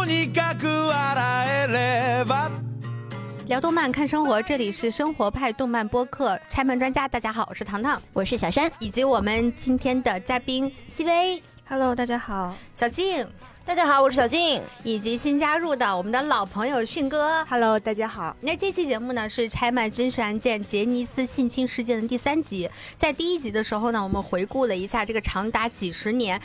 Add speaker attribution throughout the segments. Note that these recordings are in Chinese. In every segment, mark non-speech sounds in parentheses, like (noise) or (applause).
Speaker 1: とにかく笑えれば
Speaker 2: 聊动漫看生活，这里是生活派动漫播客拆漫专家。大家好，我是糖糖，
Speaker 3: 我是小山，
Speaker 2: 以及我们今天的嘉宾西薇。
Speaker 4: Hello，大家好。
Speaker 2: 小静，
Speaker 3: 大家好，我是小静。
Speaker 2: 以及新加入的我们的老朋友迅哥。
Speaker 4: Hello，大家好。
Speaker 2: 那这期节目呢是拆漫真实案件杰尼斯性侵事件的第三集。在第一集的时候呢，我们回顾了一下这个长达几十年。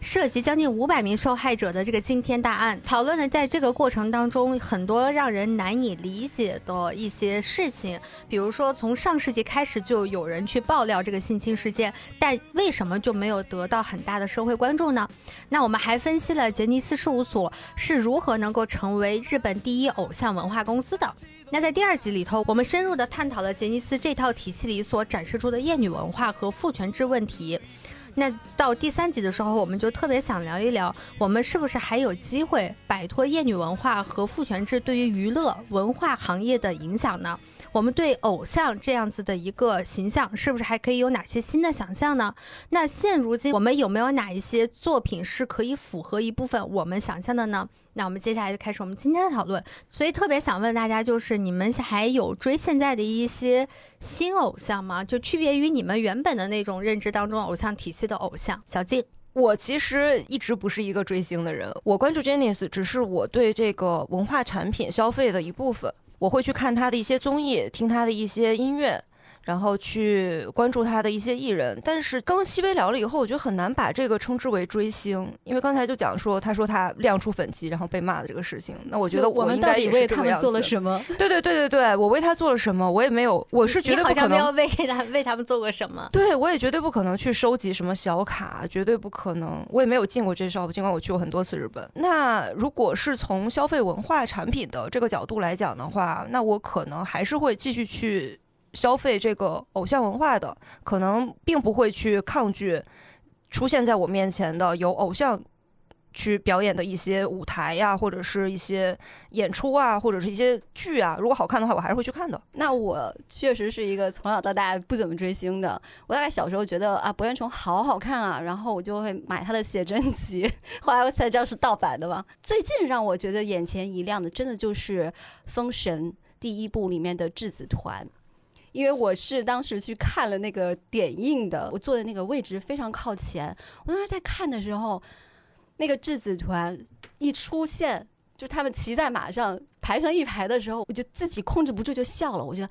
Speaker 2: 涉及将近五百名受害者的这个惊天大案，讨论了在这个过程当中很多让人难以理解的一些事情，比如说从上世纪开始就有人去爆料这个性侵事件，但为什么就没有得到很大的社会关注呢？那我们还分析了杰尼斯事务所是如何能够成为日本第一偶像文化公司的。那在第二集里头，我们深入的探讨了杰尼斯这套体系里所展示出的厌女文化和父权制问题。那到第三集的时候，我们就特别想聊一聊，我们是不是还有机会摆脱厌女文化和父权制对于娱乐文化行业的影响呢？我们对偶像这样子的一个形象，是不是还可以有哪些新的想象呢？那现如今我们有没有哪一些作品是可以符合一部分我们想象的呢？那我们接下来就开始我们今天的讨论。所以特别想问大家，就是你们还有追现在的一些新偶像吗？就区别于你们原本的那种认知当中偶像体系的偶像。小静，
Speaker 3: 我其实一直不是一个追星的人，我关注 Janice 只是我对这个文化产品消费的一部分。我会去看他的一些综艺，听他的一些音乐。然后去关注他的一些艺人，但是跟西薇聊了以后，我觉得很难把这个称之为追星，因为刚才就讲说，他说他亮出粉肌然后被骂的这个事情，那我觉得
Speaker 4: 我
Speaker 3: 应该也
Speaker 4: 是为他们做了什么？
Speaker 3: 对对对对对，我为他做了什么？我也没有，我是绝对不可能
Speaker 2: 没有为他为他们做过什么。
Speaker 3: 对，我也绝对不可能去收集什么小卡，绝对不可能。我也没有进过这 shop，尽管我去过很多次日本。那如果是从消费文化产品的这个角度来讲的话，那我可能还是会继续去。消费这个偶像文化的，可能并不会去抗拒出现在我面前的有偶像去表演的一些舞台呀，或者是一些演出啊，或者是一些剧啊。如果好看的话，我还是会去看的。
Speaker 4: 那我确实是一个从小到大不怎么追星的。我大概小时候觉得啊，博彦虫好好看啊，然后我就会买他的写真集。(laughs) 后来我才知道是盗版的嘛。最近让我觉得眼前一亮的，真的就是《封神》第一部里面的质子团。因为我是当时去看了那个点映的，我坐的那个位置非常靠前。我当时在看的时候，那个质子团一出现，就他们骑在马上排成一排的时候，我就自己控制不住就笑了。我觉得，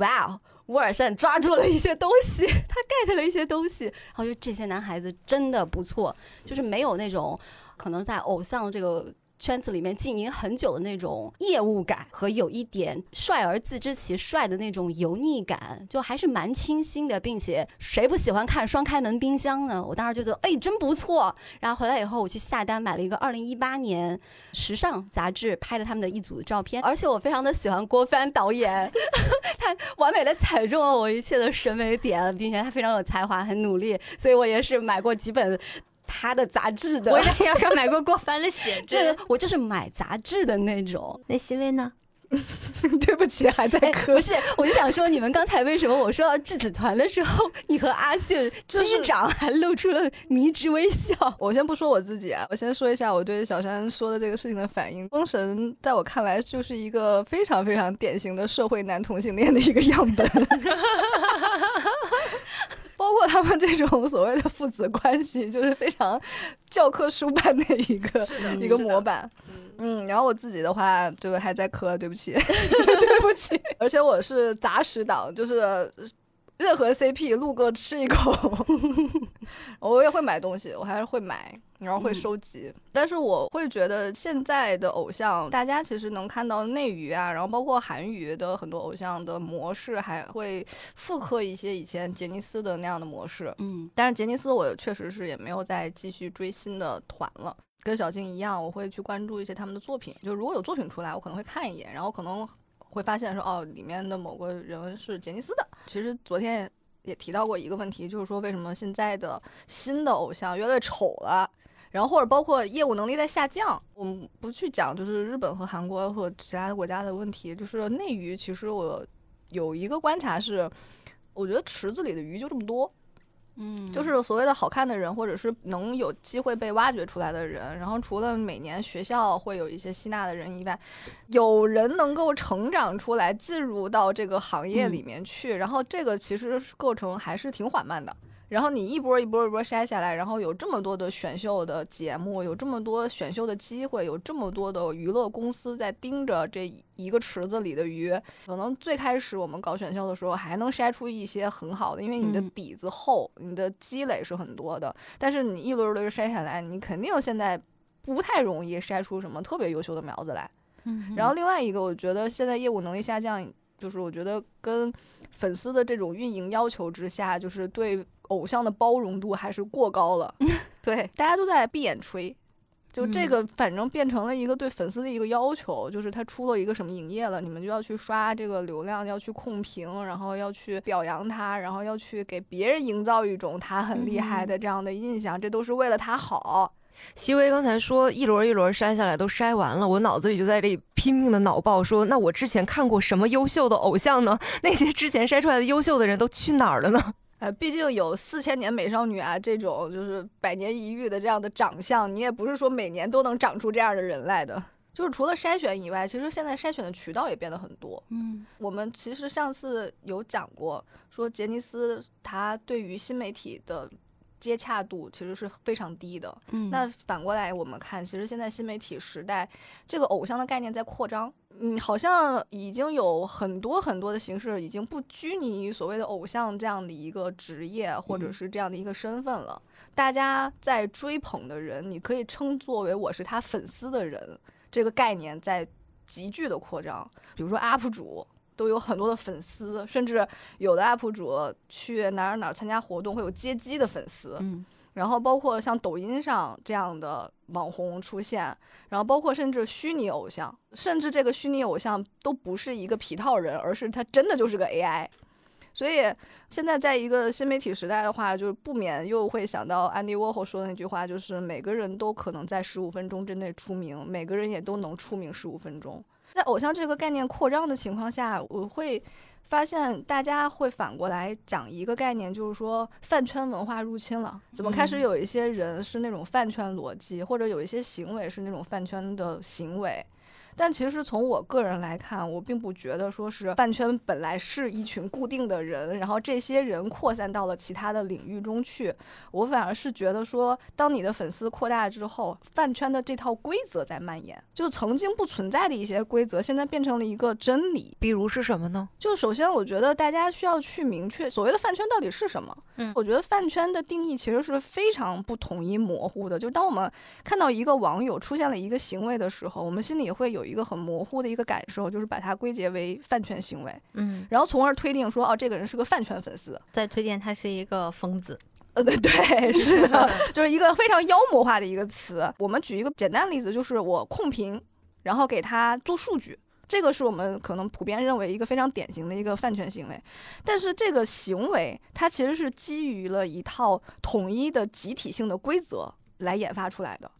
Speaker 4: 哇哦，乌尔善抓住了一些东西，(laughs) 他 get 了一些东西。然后就这些男孩子真的不错，就是没有那种可能在偶像这个。圈子里面经营很久的那种业务感和有一点帅而自知其帅的那种油腻感，就还是蛮清新的，并且谁不喜欢看双开门冰箱呢？我当时就觉得，哎，真不错。然后回来以后，我去下单买了一个二零一八年时尚杂志拍的他们的一组的照片，而且我非常的喜欢郭帆导演，(laughs) 他完美的踩中了我一切的审美点，并且他非常有才华，很努力，所以我也是买过几本。他的杂志的，
Speaker 2: 我也要说买过郭帆的写真，(laughs) 对
Speaker 4: 我就是买杂志的那种。
Speaker 2: 那欣薇呢？(laughs)
Speaker 5: 对不起，还在磕。
Speaker 4: 不是，我就想说，你们刚才为什么我说到质子团的时候，你和阿信击掌还露出了迷之微笑？
Speaker 5: 我先不说我自己啊，我先说一下我对小山说的这个事情的反应。封神在我看来就是一个非常非常典型的社会男同性恋的一个样本。(laughs) 包括他们这种所谓的父子关系，就是非常教科书般的一个一个模板。嗯，然后我自己的话，就还在磕，对不起，(laughs) 对不起。而且我是杂食党，就是任何 CP 路过吃一口，(laughs) 我也会买东西，我还是会买。然后会收集，嗯、但是我会觉得现在的偶像，大家其实能看到内娱啊，然后包括韩娱的很多偶像的模式，还会复刻一些以前杰尼斯的那样的模式。
Speaker 4: 嗯，
Speaker 5: 但是杰尼斯我确实是也没有再继续追新的团了。跟小静一样，我会去关注一些他们的作品，就如果有作品出来，我可能会看一眼，然后可能会发现说，哦，里面的某个人是杰尼斯的。其实昨天也提到过一个问题，就是说为什么现在的新的偶像越来越丑了。然后或者包括业务能力在下降，我们不去讲就是日本和韩国和其他国家的问题，就是内娱。其实我有一个观察是，我觉得池子里的鱼就这么多，
Speaker 4: 嗯
Speaker 5: 就是所谓的好看的人，或者是能有机会被挖掘出来的人。然后除了每年学校会有一些吸纳的人以外，有人能够成长出来，进入到这个行业里面去。然后这个其实构成还是挺缓慢的。然后你一波一波一波筛下来，然后有这么多的选秀的节目，有这么多选秀的机会，有这么多的娱乐公司在盯着这一个池子里的鱼。可能最开始我们搞选秀的时候，还能筛出一些很好的，因为你的
Speaker 4: 嗯
Speaker 5: 底子厚，你的积累是很多的。但是你一轮轮筛下来，你肯定现在不太容易筛出什么特别优秀的苗子来。
Speaker 4: 嗯
Speaker 5: 然后另外一个，我觉得现在业务能力下降，就是我觉得跟粉丝的这种运营要求之下，就是对偶像的包容度还是过高了。(laughs) 对，大家都在闭眼吹。就这个，反正变成了一个对粉丝的一个要求，就是他出了一个什么营业了，你们就要去刷这个流量，要去控评，然后要去表扬他，然后要去给别人营造一种他很厉害的这样的印象，这都是为了他好。
Speaker 3: 席薇刚才说一轮一轮筛下来都筛完了，我脑子里就在这里拼命的脑爆说，那我之前看过什么优秀的偶像呢？那些之前筛出来的优秀的人都去哪儿了呢？
Speaker 5: 呃，毕竟有四千年美少女啊这种就是百年一遇的这样的长相，你也不是说每年都能长出这样的人来的。就是除了筛选以外，其实现在筛选的渠道也变得很多。
Speaker 4: 嗯
Speaker 5: 我们其实上次有讲过，说杰尼斯他对于新媒体的接洽度其实是非常低的。
Speaker 4: 嗯
Speaker 5: 那反过来我们看，其实现在新媒体时代，这个偶像的概念在扩张。嗯，好像已经有很多很多的形式，已经不拘泥于所谓的偶像这样的一个职业或者
Speaker 4: 嗯
Speaker 5: 是这样的一个身份了。大家在追捧的人，你可以称作为我是他粉丝的人，这个概念在急剧的扩张。比如说 UP 主。都有很多的粉丝，甚至有的 UP 主去哪儿哪儿参加活动会有接机的粉丝，
Speaker 4: 嗯
Speaker 5: 然后包括像抖音上这样的网红出现，然后包括甚至虚拟偶像，甚至这个虚拟偶像都不是一个皮套人，而是他真的就是个 AI。所以现在在一个新媒体时代的话，就是不免又会想到安迪沃霍说的那句话，就是每个人都可能在十五分钟之内出名，每个人也都能出名十五分钟。在偶像这个概念扩张的情况下，我会发现大家会反过来讲一个概念，就是说饭圈文化入侵了。怎么开始
Speaker 4: 嗯
Speaker 5: 有一些人是那种饭圈逻辑，或者有一些行为是那种饭圈的行为？但其实从我个人来看，我并不觉得说是饭圈本来是一群固定的人，然后这些人扩散到了其他的领域中去。我反而是觉得说，当你的粉丝扩大之后，饭圈的这套规则在蔓延，就曾经不存在的一些规则，现在变成了一个真理。
Speaker 3: 比如是什么呢？
Speaker 5: 就首先，我觉得大家需要去明确所谓的饭圈到底是什么。
Speaker 2: 嗯
Speaker 5: 我觉得饭圈的定义其实是非常不统一、模糊的。就当我们看到一个网友出现了一个行为的时候，我们心里会有一个很模糊的一个感受，就是把它归结为饭圈行为，
Speaker 2: 嗯，
Speaker 5: 然后从而推定说，哦，这个人是个饭圈粉丝。
Speaker 2: 再推荐他是一个疯子。
Speaker 5: 呃，对对，是的，就是一个非常妖魔化的一个词。我们举一个简单的例子，就是我控评，然后给他做数据，这个是我们可能普遍认为一个非常典型的一个饭圈行为。但是这个行为它其实是基于了一套统一的集体性的规则来研发出来的，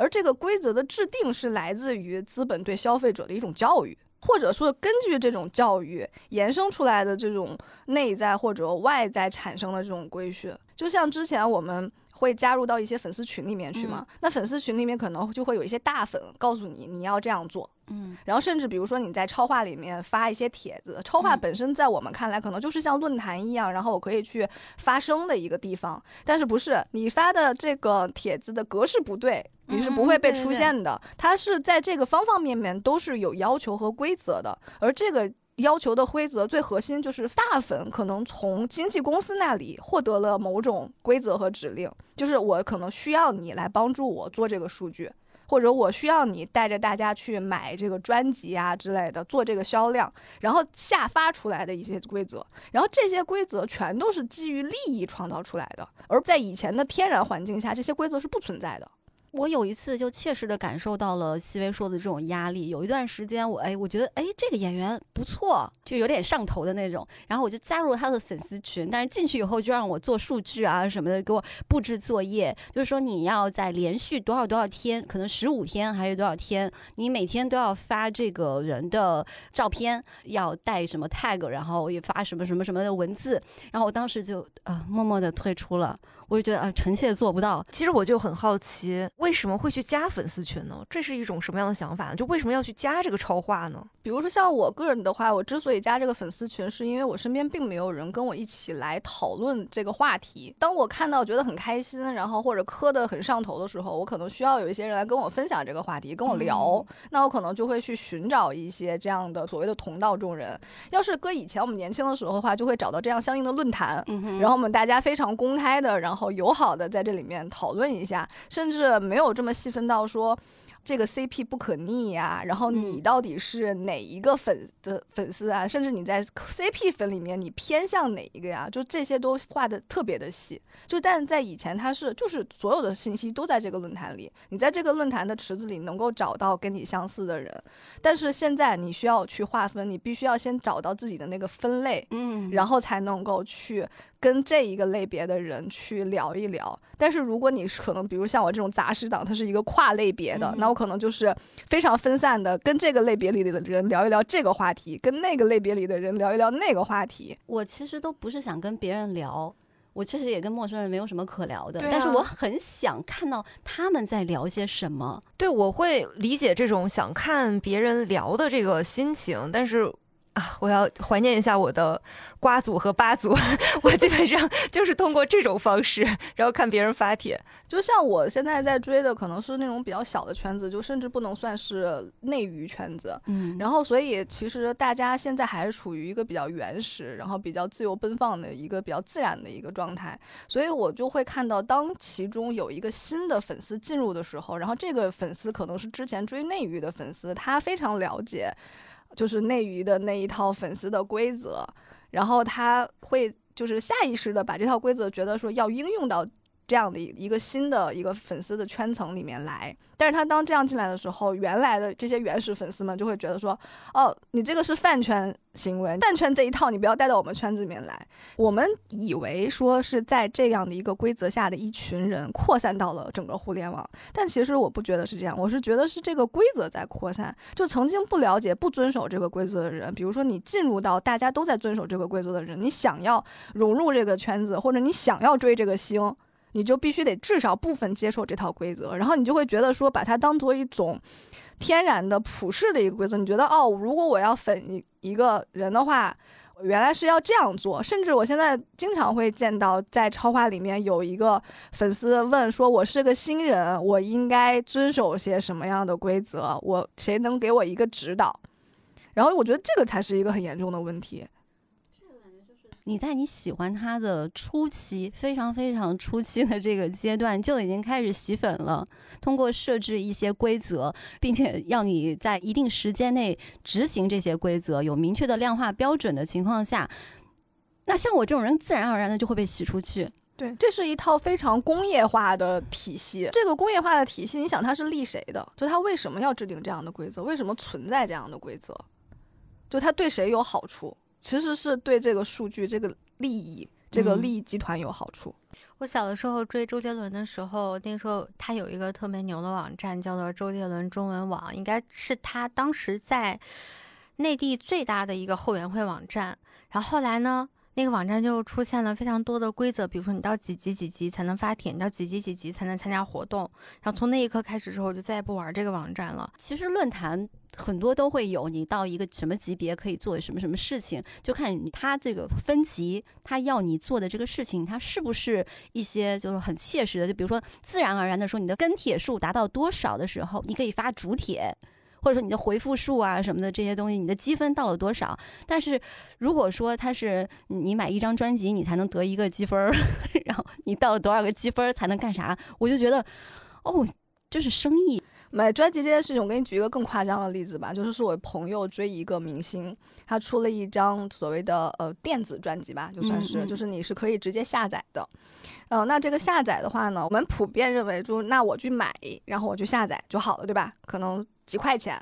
Speaker 5: 而这个规则的制定是来自于资本对消费者的一种教育。或者说，根据这种教育延伸出来的这种内在或者外在产生的这种规训，就像之前我们会加入到一些粉丝群里面去嘛，那粉丝群里面可能就会有一些大粉告诉你你要这样做，
Speaker 4: 嗯。
Speaker 5: 然后甚至比如说你在超话里面发一些帖子，超话
Speaker 4: 嗯。
Speaker 5: 本身在我们看来可能就是像论坛一样，然后我可以去发声的一个地方，但是不是你发的这个帖子的格式不对，你是不会被出现的。它是在这个方方面面都是有要求和规则的，而这个。要求的规则最核心就是大粉可能从经纪公司那里获得了某种规则和指令，就是我可能需要你来帮助我做这个数据，或者我需要你带着大家去买这个专辑啊之类的，做这个销量，然后下发出来的一些规则，然后这些规则全都是基于利益创造出来的，而在以前的天然环境下，这些规则是不存在的。
Speaker 4: 我有一次就切实的感受到了西薇说的这种压力。有一段时间，我哎，我觉得哎，这个演员不错，就有点上头的那种。然后我就加入了他的粉丝群，但是进去以后就让我做数据啊什么的，给我布置作业，就是说你要在连续多少多少天，可能十五天还是多少天，你每天都要发这个人的照片，要带什么 tag，然后也发什么什么什么的文字。然后我当时就啊，默默的退出了。我就觉得啊，臣妾做不到。
Speaker 3: 其实我就很好奇，为什么会去加粉丝群呢？这是一种什么样的想法呢？就为什么要去加这个超话呢？
Speaker 5: 比如说像我个人的话，我之所以加这个粉丝群，是因为我身边并没有人跟我一起来讨论这个话题。当我看到觉得很开心，然后或者磕得很上头的时候，我可能需要有一些人来跟我分享这个话题，跟我聊。那我可能就会去寻找一些这样的所谓的同道中人。要是搁以前我们年轻的时候的话，就会找到这样相应的论坛，然后我们大家非常公开的，然后。好友好的在这里面讨论一下，甚至没有这么细分到说。这个 CP 不可逆呀，然后你到底是哪一个粉的粉丝啊？甚至你在 CP 粉里面，你偏向哪一个呀？就这些都画的特别的细。就但是在以前，它是就是所有的信息都在这个论坛里，你在这个论坛的池子里能够找到跟你相似的人。但是现在你需要去划分，你必须要先找到自己的那个分类，嗯，然后才能够去跟这一个类别的人去聊一聊。但是如果你是可能，比如像我这种杂食党，它是一个跨类别的，那我可能就是非常分散的，跟这个类别里的人聊一聊这个话题，跟那个类别里的人聊一聊那个话题。
Speaker 4: 我其实都不是想跟别人聊，我确实也跟陌生人没有什么可聊的，但是我很想看到他们在聊些什么。
Speaker 3: 对，我会理解这种想看别人聊的这个心情，但是。啊，我要怀念一下我的瓜组和八组，(laughs) 我基本上就是通过这种方式，(laughs) 然后看别人发帖。
Speaker 5: 就像我现在在追的，可能是那种比较小的圈子，就甚至不能算是内娱圈子。嗯，然后所以其实大家现在还是处于一个比较原始，然后比较自由奔放的一个比较自然的一个状态。所以我就会看到，当其中有一个新的粉丝进入的时候，然后这个粉丝可能是之前追内娱的粉丝，他非常了解。就是内娱的那一套粉丝的规则，然后他会就是下意识的把这套规则觉得说要应用到这样的一个新的一个粉丝的圈层里面来。但是他当这样进来的时候，原来的这些原始粉丝们就会觉得说，哦，你这个是饭圈行为，饭圈这一套你不要带到我们圈子里面来。我们以为说是在这样的一个规则下的一群人扩散到了整个互联网，但其实我不觉得是这样，我是觉得是这个规则在扩散。就曾经不了解、不遵守这个规则的人，比如说你进入到大家都在遵守这个规则的人，你想要融入这个圈子，或者你想要追这个星。你就必须得至少部分接受这套规则，然后你就会觉得说把它当做一种天然的普世的一个规则。你觉得哦，如果我要粉一一个人的话，原来是要这样做。甚至我现在经常会见到在超话里面有一个粉丝问说：“我是个新人，我应该遵守些什么样的规则？我谁能给我一个指导？”然后我觉得这个才是一个很严重的问题。
Speaker 4: 你在你喜欢他的初期，非常非常初期的这个阶段，就已经开始洗粉了。通过设置一些规则，并且要你在一定时间内执行这些规则，有明确的量化标准的情况下，那像我这种人，自然而然的就会被洗出去。
Speaker 5: 对，这是一套非常工业化的体系。这个工业化的体系，你想它是立谁的？就它为什么要制定这样的规则？为什么存在这样的规则？就它对谁有好处？其实是对这个数据、这个利益、这个利益集团有好处。
Speaker 2: 我小的时候追周杰伦的时候，那时候他有一个特别牛的网站，叫做周杰伦中文网，应该是他当时在内地最大的一个后援会网站。然后后来呢？那个网站就出现了非常多的规则，比如说你到几级几级才能发帖，你到几级几级才能参加活动。然后从那一刻开始之后，就再也不玩这个网站了。
Speaker 4: 其实论坛很多都会有，你到一个什么级别可以做什么什么事情，就看他这个分级，他要你做的这个事情，它是不是一些就是很切实的。就比如说自然而然的说，你的跟帖数达到多少的时候，你可以发主帖。或者说你的回复数啊什么的这些东西，你的积分到了多少？但是如果说它是你买一张专辑你才能得一个积分，(laughs) 然后你到了多少个积分才能干啥？我就觉得，哦，就是生意。
Speaker 5: 买专辑这件事情，我给你举一个更夸张的例子吧，就是是我朋友追一个明星，他出了一张所谓的呃电子专辑吧，就算是，
Speaker 4: 嗯嗯
Speaker 5: 就是你是可以直接下载的。呃，那这个下载的话呢，我们普遍认为就是那我去买，然后我去下载就好了，对吧？可能几块钱。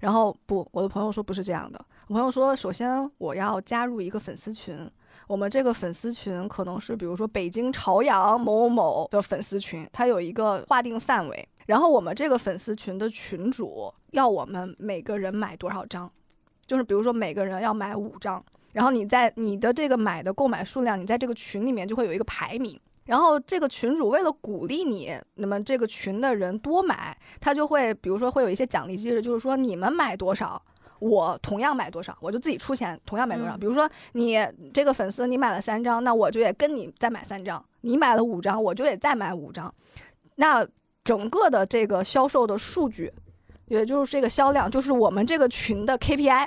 Speaker 5: 然后不，我的朋友说不是这样的。我朋友说，首先我要加入一个粉丝群，我们这个粉丝群可能是比如说北京朝阳某某某的粉丝群，它有一个划定范围。然后我们这个粉丝群的群主要我们每个人买多少张，就是比如说每个人要买五张，然后你在你的这个买的购买数量，你在这个群里面就会有一个排名。然后这个群主为了鼓励你，那么这个群的人多买，他就会比如说会有一些奖励机制，就是说你们买多少，我同样买多少，我就自己出钱同样买多少。
Speaker 2: 嗯
Speaker 5: 比如说你这个粉丝你买了三张，那我就也跟你再买三张；你买了五张，我就也再买五张。那整个的这个销售的数据，也就是这个销量，就是我们这个群的 KPI，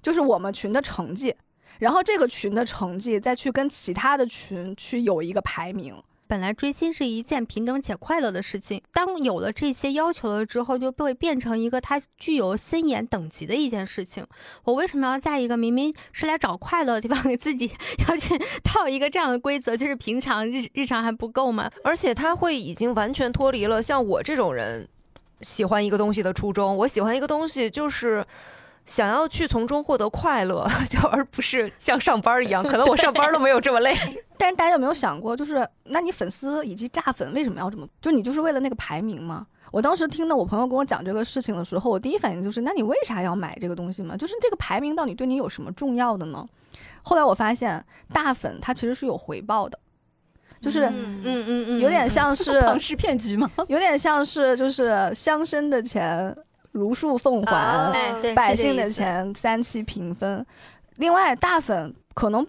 Speaker 5: 就是我们群的成绩。然后这个群的成绩再去跟其他的群去有一个排名。
Speaker 2: 本来追星是一件平等且快乐的事情，当有了这些要求了之后，就会变成一个它具有森严等级的一件事情。我为什么要在一个明明是来找快乐的地方，给自己 (laughs) 要去 (laughs) 套一个这样的规则？就是平常日日常还不够吗？
Speaker 3: 而且他会已经完全脱离了像我这种人喜欢一个东西的初衷。我喜欢一个东西就是。想要去从中获得快乐，(laughs) 就而不是像上班一样，(laughs) 可能我上班都没有这么累。(laughs)
Speaker 5: 但是大家有没有想过，就是那你粉丝以及炸粉为什么要这么？就你就是为了那个排名吗？我当时听到我朋友跟我讲这个事情的时候，我第一反应就是，那你为啥要买这个东西嘛？就是这个排名到底对你有什么重要的呢？后来我发现，大粉它其实是有回报的，就是
Speaker 2: 嗯嗯嗯
Speaker 5: 有点像是
Speaker 4: 庞氏骗局吗？
Speaker 5: 有点像是就是乡绅的钱如数奉还，百姓的。钱三七平分。另外，大粉可能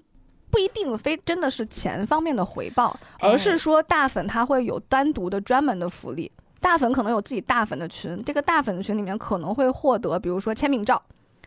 Speaker 5: 不一定非真的是钱方面的回报，而是说大粉他会有单独的专门的福利。大粉可能有自己大粉的群，这个大粉的群里面可能会获得，比如说签名照，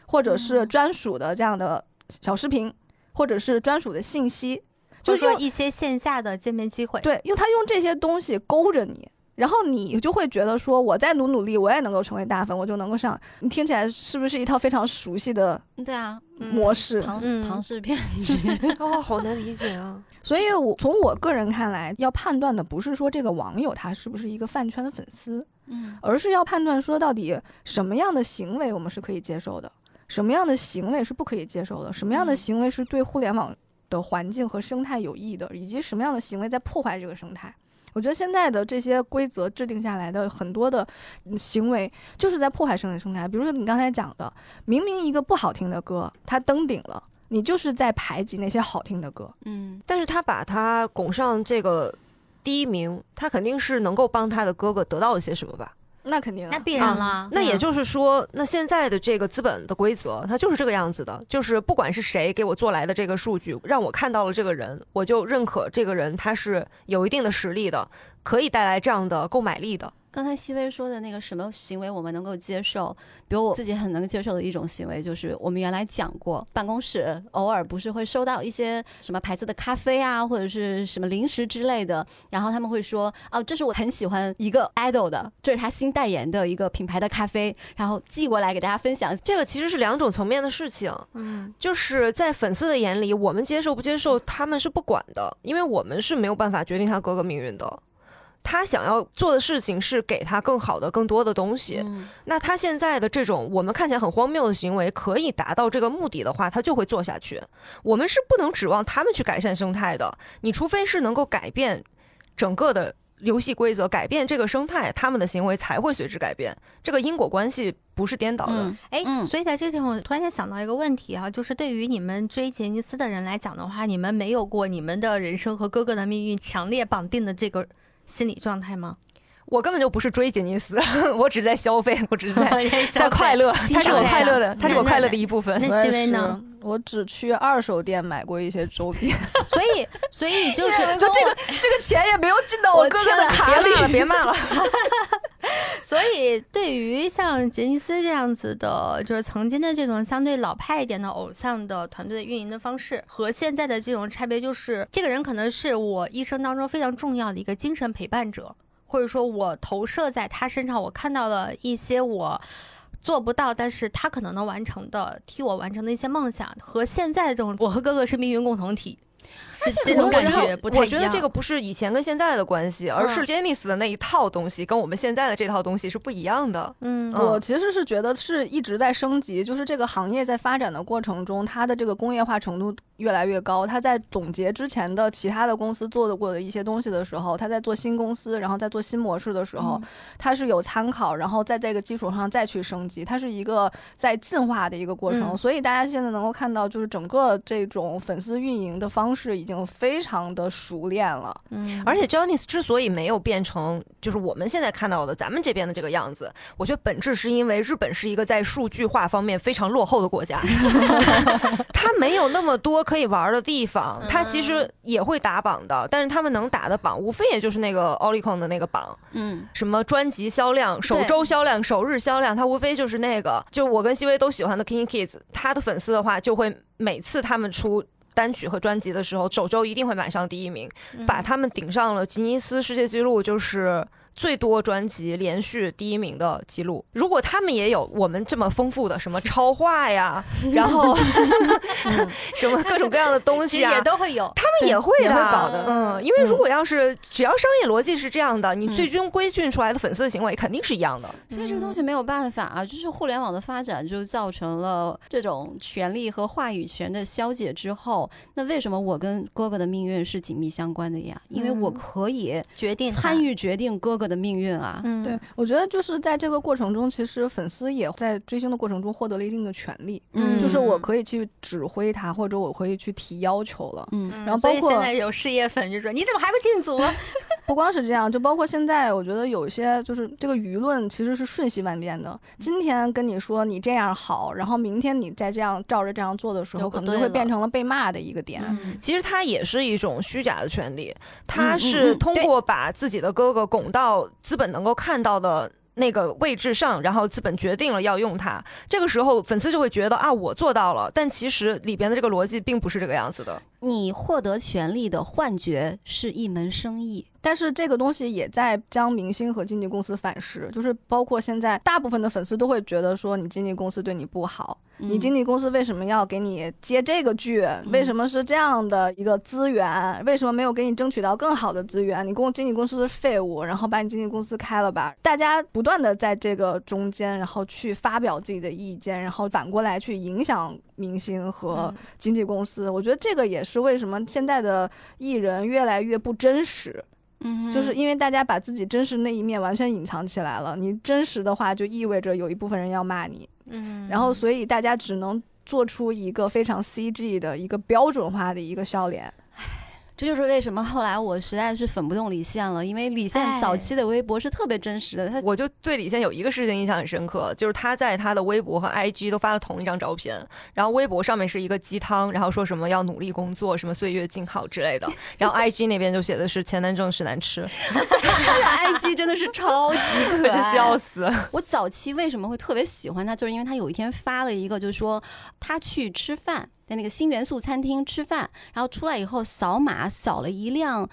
Speaker 5: 或者是专属的这样的小视频，或者是专属的信息，
Speaker 2: 就
Speaker 5: 就是
Speaker 2: 说一些线下的见面机会。
Speaker 5: 对，用他用这些东西勾着你，然后你就会觉得说，我再努努力，我也能够成为大粉，我就能够上。你听起来是不是一套非常熟悉的
Speaker 4: 对啊，
Speaker 5: 模式？
Speaker 4: 庞
Speaker 2: 嗯
Speaker 4: 庞氏骗 (laughs) 局。(laughs)
Speaker 3: 哦，好难理解啊！(laughs)
Speaker 5: 所以我，从我个人看来，要判断的不是说这个网友他是不是一个饭圈粉丝，
Speaker 4: 嗯
Speaker 5: 而是要判断说到底什么样的行为我们是可以接受的，什么样的行为是不可以接受的，什么样的
Speaker 4: 嗯
Speaker 5: 行为是对互联网的环境和生态有益的，以及什么样的行为在破坏这个生态。我觉得现在的这些规则制定下来的很多的嗯行为，就是在破坏生理生态。比如说你刚才讲的，明明一个不好听的歌，它登顶了，你就是在排挤那些好听的歌。
Speaker 4: 嗯，
Speaker 3: 但是他把他拱上这个第一名，他肯定是能够帮他的哥哥得到一些什么吧？
Speaker 5: 那肯定啊，
Speaker 2: 那必然啦。
Speaker 3: 那也就是说，那现在的这个资本的规则，它就是这个样子的，就是不管是谁给我做来的这个数据，让我看到了这个人，我就认可这个人他是有一定的实力的，可以带来这样的购买力的。
Speaker 4: 刚才西薇说的那个什么行为我们能够接受，比如我自己很能接受的一种行为，就是我们原来讲过，办公室偶尔不是会收到一些什么牌子的咖啡啊，或者是什么零食之类的，然后他们会说，哦，这是我很喜欢一个 idol 的，这是他新代言的一个品牌的咖啡，然后寄过来给大家分享。
Speaker 3: 这个其实是两种层面的事情，
Speaker 2: 嗯，
Speaker 3: 就是在粉丝的眼里，我们接受不接受他们是不管的，因为我们是没有办法决定他哥哥命运的。他想要做的事情是给他更好的、更多的东西。
Speaker 4: 嗯
Speaker 3: 那他现在的这种我们看起来很荒谬的行为，可以达到这个目的的话，他就会做下去。我们是不能指望他们去改善生态的，你除非是能够改变整个的游戏规则，改变这个生态，他们的行为才会随之改变。这个因果关系不是颠倒的。
Speaker 4: 嗯
Speaker 2: 哎，
Speaker 4: 嗯
Speaker 2: 所以在这地方，我突然间想到一个问题哈、就是对于你们追杰尼斯的人来讲的话，你们没有过你们的人生和哥哥的命运强烈绑定的这个心理状态吗？
Speaker 3: 我根本就不是追杰尼斯，(laughs) 我只是在消费，(laughs) 我只是在在
Speaker 2: 在
Speaker 3: 快。乐，
Speaker 4: 欣
Speaker 3: 它是我快乐的，它是我快乐的一部分。
Speaker 2: 那
Speaker 5: 我也
Speaker 2: 细微呢
Speaker 5: 是？我只去二手店买过一些周边，
Speaker 2: 所以，所以就是
Speaker 5: 就这个这个钱也没有进到我哥哥的卡里
Speaker 3: 别。骂了，别骂了。
Speaker 2: 所以，对于像杰尼斯这样子的，就是曾经的这种相对老派一点的偶像的团队的运营的方式，和现在的这种差别，就是这个人可能是我一生当中非常重要的一个精神陪伴者。或者说我投射在他身上，我看到了一些我。做不到，但是他可能能完成的，替我完成的一些梦想，和现在这种我和哥哥是命运共同体，是这种感觉不太一样。
Speaker 3: 我觉得这个不是以前跟现在的关系，而是 Janice 的那一套东西跟我们现在的这套东西是不一样的。
Speaker 2: 嗯，
Speaker 5: 我其实是觉得是一直在升级，就是这个行业在发展的过程中，它的这个工业化程度。越来越高。它在总结之前的其他的公司做的过的一些东西的时候，它在做新公司，然后在做新模式的时候，它是有参考，然后在这个基础上再去升级。它是一个在进化的一个过程。所以大家现在能够看到，就是整个这种粉丝运营的方式已经非常的熟练了。
Speaker 3: 嗯，而且 Johnny's 之所以没有变成就是我们现在看到的咱们这边的这个样子，我觉得本质是因为日本是一个在数据化方面非常落后的国家，(laughs) 他没有那么多。可以玩的地方，他其实也会打榜的，但是他们能打的榜，无非也就是那个 Oricon 的那个榜，
Speaker 4: 嗯，
Speaker 3: 什么专辑销量、首周销量、首日销量，它无非就是那个。就我跟西薇都喜欢的 King Kids，他的粉丝的话，就会每次他们出单曲和专辑的时候，首周一定会买上第一名，把他们顶上了吉尼斯世界纪录，就是。最多专辑连续第一名的记录，如果他们也有我们这么丰富的什么超话呀，(laughs) 然后 (laughs) 什么各种各样的东西
Speaker 2: 啊，也都会有，
Speaker 3: 他们也会
Speaker 5: 也会搞的，
Speaker 3: 嗯，因为如果要是只要商业逻辑是这样的，你最终规训出来的粉丝的行为肯定是一样的。
Speaker 4: 所以这个东西没有办法啊，就是互联网的发展就造成了这种权利和话语权的消解之后，那为什么我跟哥哥的命运是紧密相关的呀？因为我可以
Speaker 2: 决定
Speaker 4: 参与决定哥哥。的命运啊，
Speaker 5: 嗯，对，我觉得就是在这个过程中，其实粉丝也在追星的过程中获得了一定的权利，
Speaker 4: 嗯，
Speaker 5: 就是我可以去指挥他，或者我可以去提要求了，
Speaker 4: 嗯，
Speaker 5: 然后包括
Speaker 2: 现在有事业粉就说你怎么还不进组？(laughs)
Speaker 5: 不光是这样，就包括现在，我觉得有一些就是这个舆论其实是瞬息万变的。今天跟你说你这样好，然后明天你再这样照着这样做的时候，可能就会变成了被骂的一个点。
Speaker 3: 其实它也是一种虚假的权利，他是通过把自己的哥哥拱到资本能够看到的。那个位置上，然后资本决定了要用它，这个时候粉丝就会觉得啊，我做到了。但其实里边的这个逻辑并不是这个样子的。
Speaker 4: 你获得权利的幻觉是一门生意，
Speaker 5: 但是这个东西也在将明星和经纪公司反噬，就是包括现在大部分的粉丝都会觉得说你经纪公司对你不好。你经纪公司为什么要给你接这个剧？为什么是这样的一个资源？为什么没有给你争取到更好的资源？你公经纪公司是废物，然后把你经纪公司开了吧？大家不断的在这个中间，然后去发表自己的意见，然后反过来去影响明星和经纪公司。我觉得这个也是为什么现在的艺人越来越不真实。
Speaker 4: 嗯，
Speaker 5: 就是因为大家把自己真实那一面完全隐藏起来了。你真实的话，就意味着有一部分人要骂你。
Speaker 2: 嗯，
Speaker 5: 然后所以大家只能做出一个非常 CG 的一个标准化的一个笑脸。
Speaker 4: 这就是为什么后来我实在是粉不动李现了，因为李现早期的微博是特别真实的。他
Speaker 3: 我就对李现有一个事情印象很深刻，就是他在他的微博和 IG 都发了同一张照片，然后微博上面是一个鸡汤，然后说什么要努力工作，什么岁月静好之类的，然后 IG 那边就写的是钱难挣事难吃。(laughs)
Speaker 4: IG 真的是超级可
Speaker 3: 是笑死。
Speaker 4: 我早期为什么会特别喜欢他，就是因为他有一天发了一个，就是说他去吃饭。在那个新元素餐厅吃饭，然后出来以后扫码扫了一辆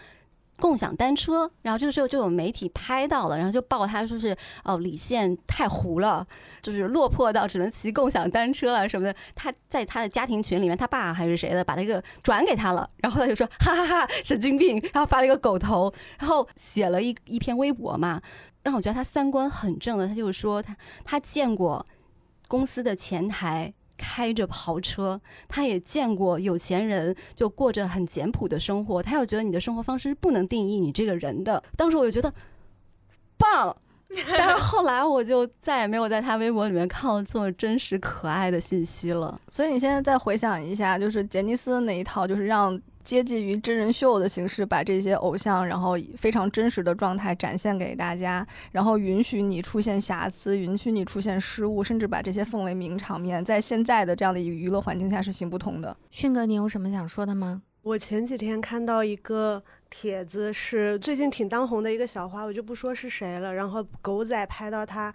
Speaker 4: 共享单车，然后这个时候就有媒体拍到了，然后就报他说是哦李现太糊了，就是落魄到只能骑共享单车了什么的。他在他的家庭群里面，他爸还是谁的把那个转给他了，然后他就说哈哈哈神经病，然后发了一个狗头，然后写了一一篇微博嘛，让我觉得他三观很正的，他就是说他他见过公司的前台。开着豪车，他也见过有钱人就过着很简朴的生活。他又觉得你的生活方式是不能定义你这个人的。当时我就觉得棒，(laughs) 但是后来我就再也没有在他微博里面看到这么真实可爱的信息了。
Speaker 5: 所以你现在再回想一下，就是杰尼斯那一套，就是让。接近于真人秀的形式，把这些偶像，然后非常真实的状态展现给大家，然后允许你出现瑕疵，允许你出现失误，甚至把这些奉为名场面，在现在的这样的一个娱乐环境下是行不通的。
Speaker 2: 迅哥，你有什么想说的吗？
Speaker 6: 我前几天看到一个帖子，是最近挺当红的一个小花，我就不说是谁了。然后狗仔拍到他。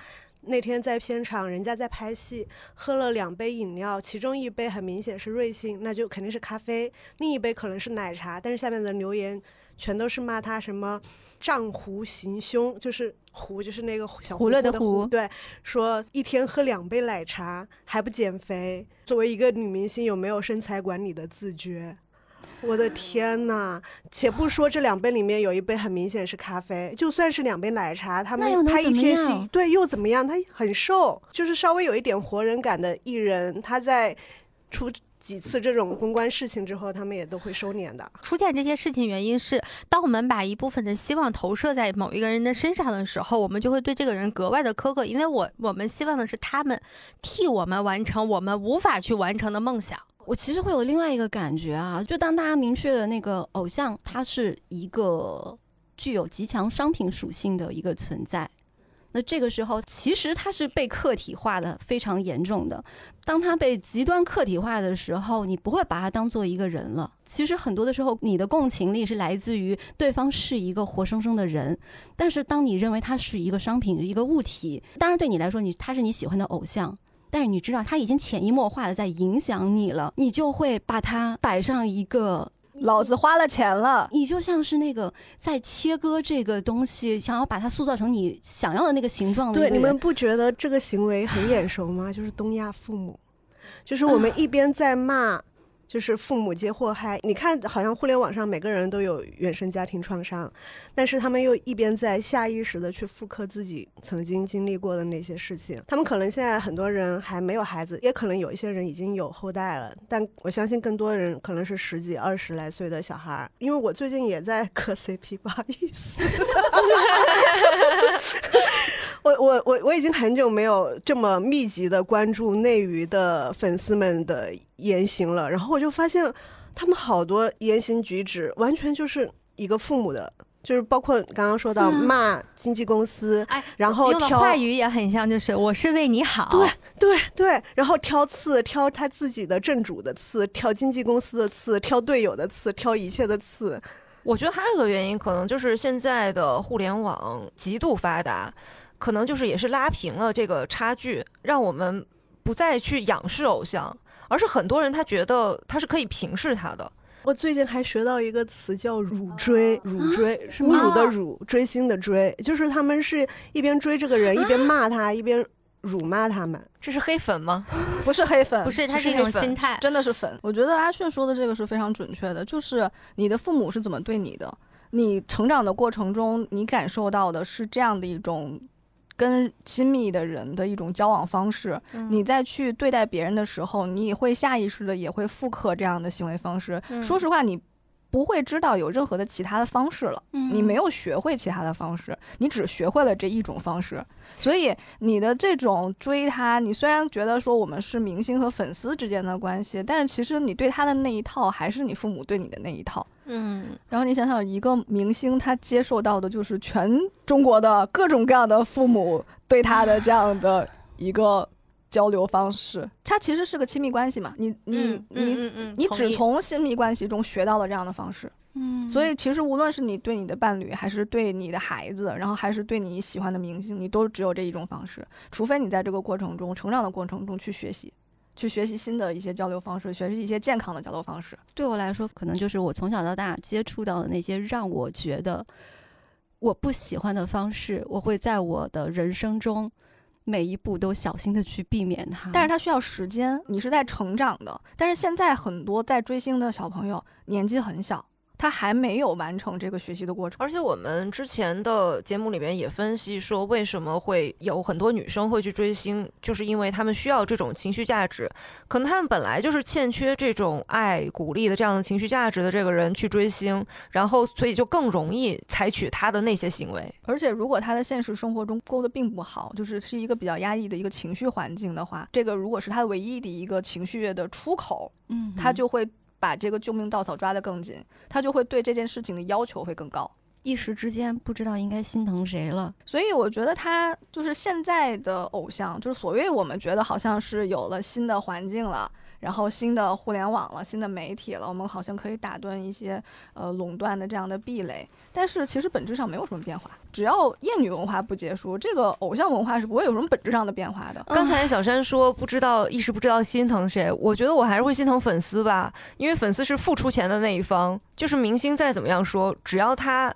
Speaker 6: 那天在片场，人家在拍戏，喝了两杯饮料，其中一杯很明显是瑞幸，那就肯定是咖啡；另一杯可能是奶茶。但是下面的留言全都是骂他什么胀壶行凶，就是胡就是那个小
Speaker 4: 胡乐的
Speaker 6: 的
Speaker 4: 胡
Speaker 6: 对，说一天喝两杯奶茶还不减肥，作为一个女明星有没有身材管理的自觉？我的天呐！且不说这两杯里面有一杯很明显是咖啡，就算是两杯奶茶，他们他一天戏
Speaker 4: 样，
Speaker 6: 对又怎么样？他很瘦，就是稍微有一点活人感的艺人，他在出几次这种公关事情之后，他们也都会收敛的。
Speaker 2: 出现这些事情原因是，当我们把一部分的希望投射在某一个人的身上的时候，我们就会对这个人格外的苛刻，因为我我们希望的是他们替我们完成我们无法去完成的梦想。
Speaker 4: 我其实会有另外一个感觉啊，就当大家明确的那个偶像，他是一个具有极强商品属性的一个存在。那这个时候，其实它是被客体化的非常严重的。当它被极端客体化的时候，你不会把它当做一个人了。其实很多的时候，你的共情力是来自于对方是一个活生生的人，但是当你认为他是一个商品、一个物体，当然对你来说，你他是你喜欢的偶像。但是你知道他已经潜移默化的在影响你了，你就会把它摆上一个，
Speaker 5: 老子花了钱了，
Speaker 4: 你就像是那个在切割这个东西，想要把它塑造成你想要的那个形状的
Speaker 6: 对。你们不觉得这个行为很眼熟吗？就是东亚父母，就是我们一边在骂。就是父母皆祸害，你看，好像互联网上每个人都有原生家庭创伤，但是他们又一边在下意识的去复刻自己曾经经历过的那些事情。他们可能现在很多人还没有孩子，也可能有一些人已经有后代了，但我相信更多人可能是十几、二十来岁的小孩儿。因为我最近也在磕 CP，不好意思。(laughs) 我我我我已经很久没有这么密集的关注内娱的粉丝们的言行了，然后我就发现他们好多言行举止完全就是一个父母的，就是包括刚刚说到骂经纪公司，
Speaker 2: 哎，
Speaker 6: 然后挑
Speaker 2: 用的话语也很像，就是我是为你好。
Speaker 6: 对对对，然后挑刺，挑他自己的正主的刺，挑经纪公司的刺，挑队友的刺，挑一切的刺。
Speaker 3: 我觉得还有一个原因，可能就是现在的互联网极度发达，可能就是也是拉平了这个差距，让我们不再去仰视偶像，而是很多人他觉得他是可以平视他的。
Speaker 6: 我最近还学到一个词叫“辱追”，辱追，侮辱的辱，追星的追，就是他们是一边追这个人，一边骂他，一边辱骂他们。
Speaker 3: 这是黑粉吗？(laughs)
Speaker 5: 不是黑粉，
Speaker 2: 不是，它是一种心态。
Speaker 5: 真的是粉。我觉得阿炫说的这个是非常准确的，就是你的父母是怎么对你的，你成长的过程中，你感受到的是这样的一种跟亲密的人的一种交往方式。
Speaker 2: 嗯
Speaker 5: 你再去对待别人的时候，你也会下意识的也会复刻这样的行为方式。
Speaker 2: 嗯
Speaker 5: 说实话，你不会知道有任何的其他的方式了。
Speaker 4: 嗯
Speaker 5: 你没有学会其他的方式，你只学会了这一种方式，所以你的这种追他，你虽然觉得说我们是明星和粉丝之间的关系，但是其实你对他的那一套还是你父母对你的那一套。
Speaker 2: 嗯，
Speaker 5: 然后你想想，一个明星他接受到的就是全中国的各种各样的父母对他的这样的 (laughs) 一个交流方式，他其实是个亲密关系嘛，你你
Speaker 2: 嗯
Speaker 5: 你。你只从亲密关系中学到了这样的方式，
Speaker 4: 嗯。
Speaker 5: 所以其实无论是你对你的伴侣，还是对你的孩子，然后还是对你喜欢的明星，你都只有这一种方式，除非你在这个过程中成长的过程中去学习，去学习新的一些交流方式，学习一些健康的交流方式。
Speaker 4: 对我来说，可能就是我从小到大接触到的那些让我觉得我不喜欢的方式，我会在我的人生中每一步都小心的去避免它。
Speaker 5: 但是它需要时间，你是在成长的。但是现在很多在追星的小朋友年纪很小，他还没有完成这个学习的过程。
Speaker 3: 而且我们之前的节目里面也分析说，为什么会有很多女生会去追星，就是因为她们需要这种情绪价值，可能她们本来就是欠缺这种爱、鼓励的这样的情绪价值的这个人去追星，然后所以就更容易采取他的那些行为。
Speaker 5: 而且，如果他的现实生活中过得并不好，就是是一个比较压抑的一个情绪环境的话，这个如果是他唯一的一个情绪的出口，
Speaker 4: 嗯，
Speaker 5: 他就会把这个救命稻草抓得更紧，他就会对这件事情的要求会更高。
Speaker 4: 一时之间不知道应该心疼谁了。
Speaker 5: 所以我觉得他就是现在的偶像，就是所谓我们觉得好像是有了新的环境了，然后新的互联网了，新的媒体了，我们好像可以打断一些呃垄断的这样的壁垒，但是其实本质上没有什么变化。只要厌女文化不结束，这个偶像文化是不会有什么本质上的变化的。
Speaker 3: 刚才小山说不知道一时不知道心疼谁，我觉得我还是会心疼粉丝吧，因为粉丝是付出钱的那一方。就是明星再怎么样说，只要他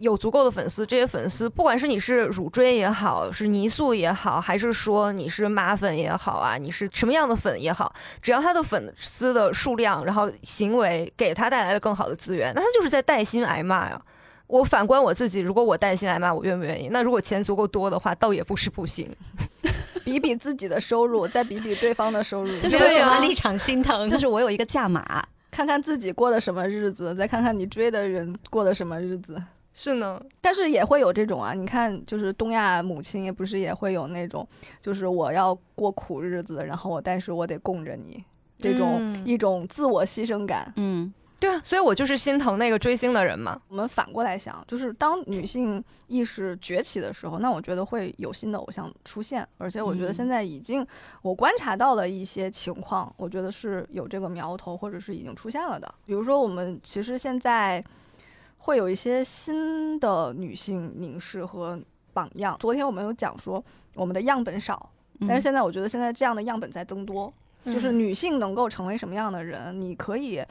Speaker 3: 有足够的粉丝，这些粉丝不管是你是乳锥也好，是泥塑也好，还是说你是马粉也好啊，你是什么样的粉也好，只要他的粉丝的数量，然后行为给他带来了更好的资源，那他就是在带薪挨骂呀。我反观我自己，如果我带薪挨骂，我愿不愿意？那如果钱足够多的话，倒也不是不行。(laughs)
Speaker 5: 比比自己的收入，再比比对方的收入，(laughs)
Speaker 4: 就是
Speaker 2: 为什么
Speaker 4: 啊
Speaker 2: 立场心疼？
Speaker 4: 就是我有一个价码，
Speaker 5: 看看自己过的什么日子，再看看你追的人过的什么日子。
Speaker 3: 是呢，
Speaker 5: 但是也会有这种啊，你看，就是东亚母亲也不是也会有那种，就是我要过苦日子，然后我但是我得供着你，这种、
Speaker 2: 嗯
Speaker 5: 一种自我牺牲感。
Speaker 4: 嗯，
Speaker 3: 对啊，所以我就是心疼那个追星的人嘛。
Speaker 5: 我们反过来想，就是当女性意识崛起的时候，那我觉得会有新的偶像出现，而且我觉得
Speaker 4: 嗯
Speaker 5: 现在已经我观察到了一些情况，我觉得是有这个苗头，或者是已经出现了的。比如说，我们其实现在会有一些新的女性凝视和榜样。昨天我们有讲说我们的样本少，但是现在我觉得现在这样的样本在增多，就是女性能够成为什么样的人，你可以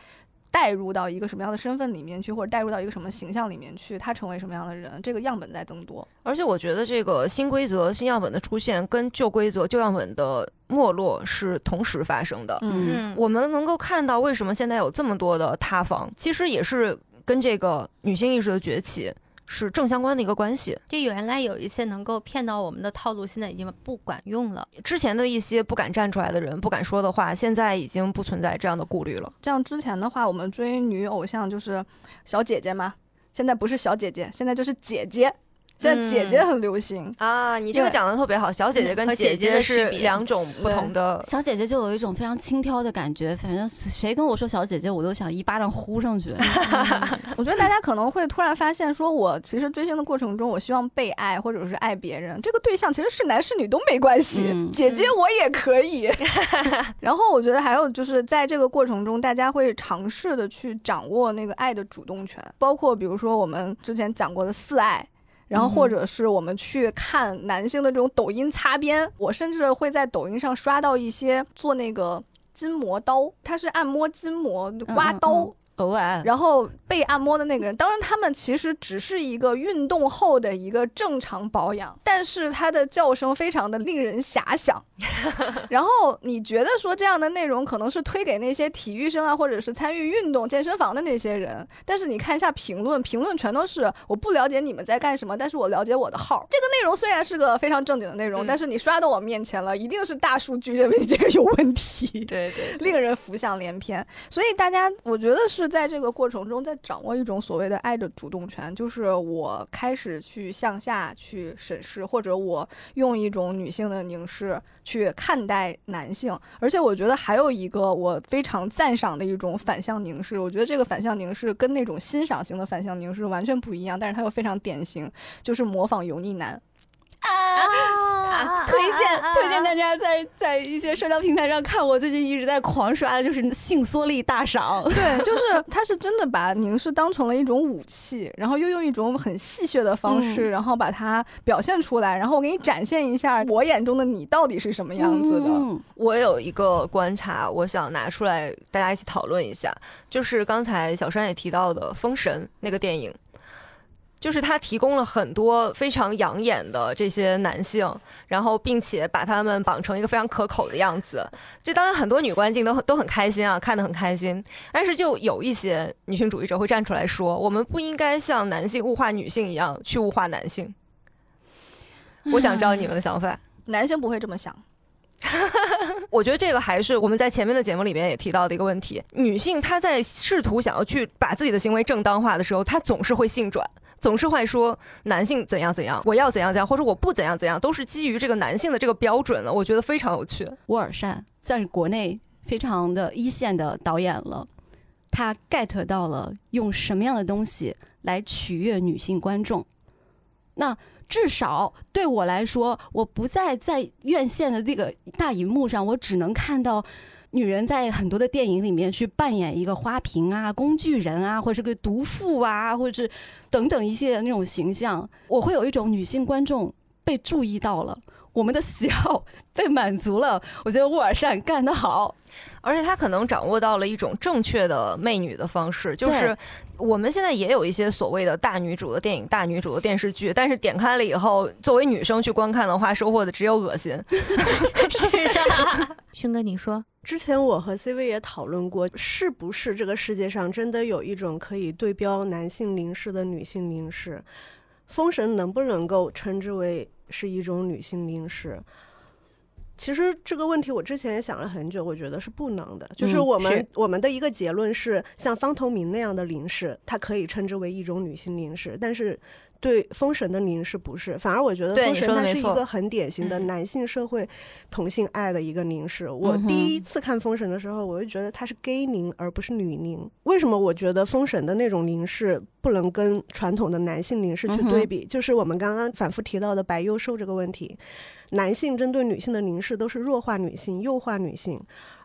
Speaker 5: 带入到一个什么样的身份里面去，或者带入到一个什么形象里面去，她成为什么样的人，这个样本在增多。
Speaker 3: 而且我觉得这个新规则、新样本的出现跟旧规则、旧样本的没落是同时发生的。
Speaker 4: 嗯
Speaker 3: 我们能够看到为什么现在有这么多的塌房，其实也是跟这个女性意识的崛起是正相关的一个关系。
Speaker 2: 就原来有一些能够骗到我们的套路，现在已经不管用了。
Speaker 3: 之前的一些不敢站出来的人、不敢说的话，现在已经不存在这样的顾虑了。
Speaker 5: 像之前的话，我们追女偶像就是小姐姐嘛，现在不是小姐姐，现在就是姐姐。现在姐姐很流行，
Speaker 3: 啊，你这个讲的特别好，小姐姐跟
Speaker 2: 姐姐
Speaker 3: 是两种不同的。
Speaker 4: 小姐姐就有一种非常轻佻的感觉，反正谁跟我说小姐姐，我都想一巴掌呼上去。(laughs) (laughs)
Speaker 5: 我觉得大家可能会突然发现，说我其实追星的过程中，我希望被爱，或者是爱别人，这个对象其实是男是女都没关系，
Speaker 4: 嗯
Speaker 5: 姐姐我也可以。(laughs) 然后我觉得还有就是在这个过程中，大家会尝试的去掌握那个爱的主动权，包括比如说我们之前讲过的四爱。然后，或者是我们去看男性的这种抖音擦边，我甚至会在抖音上刷到一些做那个筋膜刀，它是按摩筋膜刮刀，
Speaker 4: 嗯偶尔，
Speaker 5: 然后被按摩的那个人，当然他们其实只是一个运动后的一个正常保养，但是他的叫声非常的令人遐想。(laughs) 然后你觉得说这样的内容可能是推给那些体育生啊，或者是参与运动健身房的那些人，但是你看一下评论，评论全都是我不了解你们在干什么，但是我了解我的号。(laughs) 这个内容虽然是个非常正经的内容，
Speaker 3: 嗯
Speaker 5: 但是你刷到我面前了，一定是大数据认为这个有问题。
Speaker 3: 对对，
Speaker 5: 令人浮想联翩。所以大家，我觉得是在这个过程中，在掌握一种所谓的爱的主动权，就是我开始去向下去审视，或者我用一种女性的凝视去看待男性。而且我觉得还有一个我非常赞赏的一种反向凝视，我觉得这个反向凝视跟那种欣赏型的反向凝视完全不一样，但是它又非常典型，就是模仿油腻男。
Speaker 2: 啊
Speaker 4: 推荐推荐大家在在一些社交平台上看，我最近一直在狂刷的就是性缩力大赏。
Speaker 5: 对，就是他是真的把凝视当成了一种武器，然后又用一种很戏谑的方式，然后把它表现出来，然后我给你展现一下我眼中的你到底是什么样子的。
Speaker 4: 嗯
Speaker 3: 我有一个观察，我想拿出来大家一起讨论一下，就是刚才小山也提到的《封神》那个电影。就是他提供了很多非常养眼的这些男性，然后并且把他们绑成一个非常可口的样子。这当然很多女观众都很都很开心啊，看得很开心。但是就有一些女性主义者会站出来说，我们不应该像男性物化女性一样去物化男性。我想知道你们的想法。(sighs)
Speaker 5: 男性不会这么想，(laughs)
Speaker 3: 我觉得这个还是我们在前面的节目里面也提到的一个问题：女性她在试图想要去把自己的行为正当化的时候，她总是会性转，总是会说男性怎样怎样，我要怎样怎样，或者我不怎样怎样，都是基于这个男性的这个标准的。我觉得非常有趣。
Speaker 4: 沃尔善算是国内非常的一线的导演了，他 get 到了用什么样的东西来取悦女性观众。那至少对我来说，我不再在院线的那个大荧幕上，我只能看到。女人在很多的电影里面去扮演一个花瓶啊、工具人啊，或者是个毒妇啊，或者是等等一系列那种形象，我会有一种女性观众被注意到了，我们的喜好 (laughs) 被满足了。我觉得沃尔善干得好。
Speaker 3: 而且他可能掌握到了一种正确的媚女的方式，就是我们现在也有一些所谓的大女主的电影、大女主的电视剧，但是点开了以后，作为女生去观看的话，收获的只有恶心。(laughs)
Speaker 2: 是的，勋哥，你说，
Speaker 6: 之前我和 CV 也讨论过，是不是这个世界上真的有一种可以对标男性凝视的女性凝视？封神能不能够称之为是一种女性凝视？其实这个问题我之前也想了很久，我觉得是不能的。就是我们、
Speaker 3: 是
Speaker 6: 我们的一个结论是，像方头明那样的零食，它可以称之为一种女性零食，但是对封神的凝视不是。反而我觉得封神它是一个很典型的
Speaker 3: 嗯
Speaker 6: 男性社会同性爱的一个凝视。我第一次看封神的时候，我就觉得它是 gay 凝而不是女凝。为什么我觉得封神的那种凝视不能跟传统的男性凝视去对比？就是我们刚刚反复提到的白幼瘦这个问题。男性针对女性的凝视都是弱化女性、幼化女性，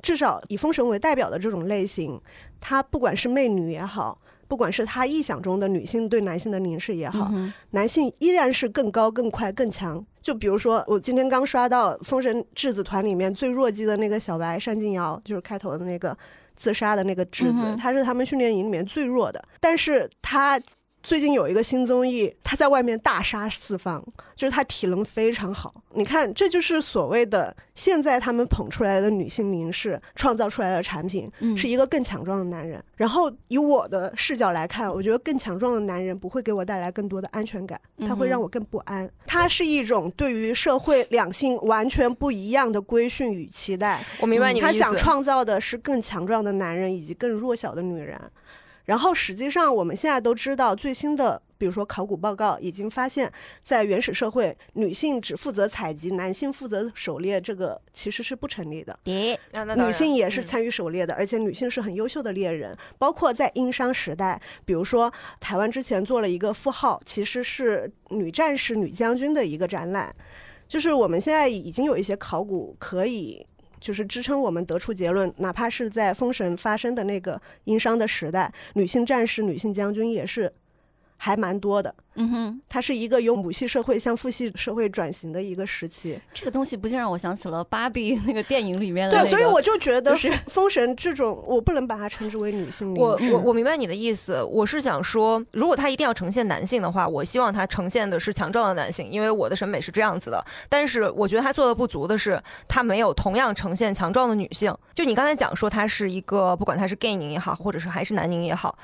Speaker 6: 至少以封神为代表的这种类型，它不管是媚女也好，不管是他臆想中的女性对男性的凝视也好，
Speaker 4: 嗯
Speaker 6: 男性依然是更高、更快、更强。就比如说，我今天刚刷到《封神质子团》里面最弱鸡的那个小白单敬尧，就是开头的那个自杀的那个质子，
Speaker 4: 嗯
Speaker 6: 他是他们训练营里面最弱的，但是他。最近有一个新综艺，他在外面大杀四方，就是他体能非常好。你看，这就是所谓的现在他们捧出来的女性凝视创造出来的产品，
Speaker 4: 嗯
Speaker 6: 是一个更强壮的男人。然后以我的视角来看，我觉得更强壮的男人不会给我带来更多的安全感，他会让我更不安。他是一种对于社会两性完全不一样的规训与期待。
Speaker 3: 我明白你的意思。
Speaker 6: 他想创造的是更强壮的男人以及更弱小的女人。然后实际上，我们现在都知道，最新的比如说考古报告已经发现，在原始社会，女性只负责采集，男性负责狩猎，这个其实是不成立的。
Speaker 4: 碟
Speaker 6: 女
Speaker 3: 啊那当然嗯
Speaker 6: 性也是参与狩猎的，而且女性是很优秀的猎人。包括在殷商时代，比如说台湾之前做了一个妇号，其实是女战士、女将军的一个展览。就是我们现在已经有一些考古可以。就是支撑我们得出结论，哪怕是在封神发生的那个殷商的时代，女性战士、女性将军也是还蛮多的。
Speaker 4: 嗯哼，
Speaker 6: 它是一个由母系社会向父系社会转型的一个时期。
Speaker 4: 这个东西不禁让我想起了芭比那个电影里面的、那
Speaker 6: 对，所以我就觉得
Speaker 4: 是
Speaker 6: 封神这种，我不能把它称之为女性
Speaker 3: 我我我明白你的意思，我是想说，如果他一定要呈现男性的话，我希望他呈现的是强壮的男性，因为我的审美是这样子的。但是我觉得他做的不足的是，他没有同样呈现强壮的女性。就你刚才讲说，他是一个不管他是 gay 宁也好，或者是还是男宁也好，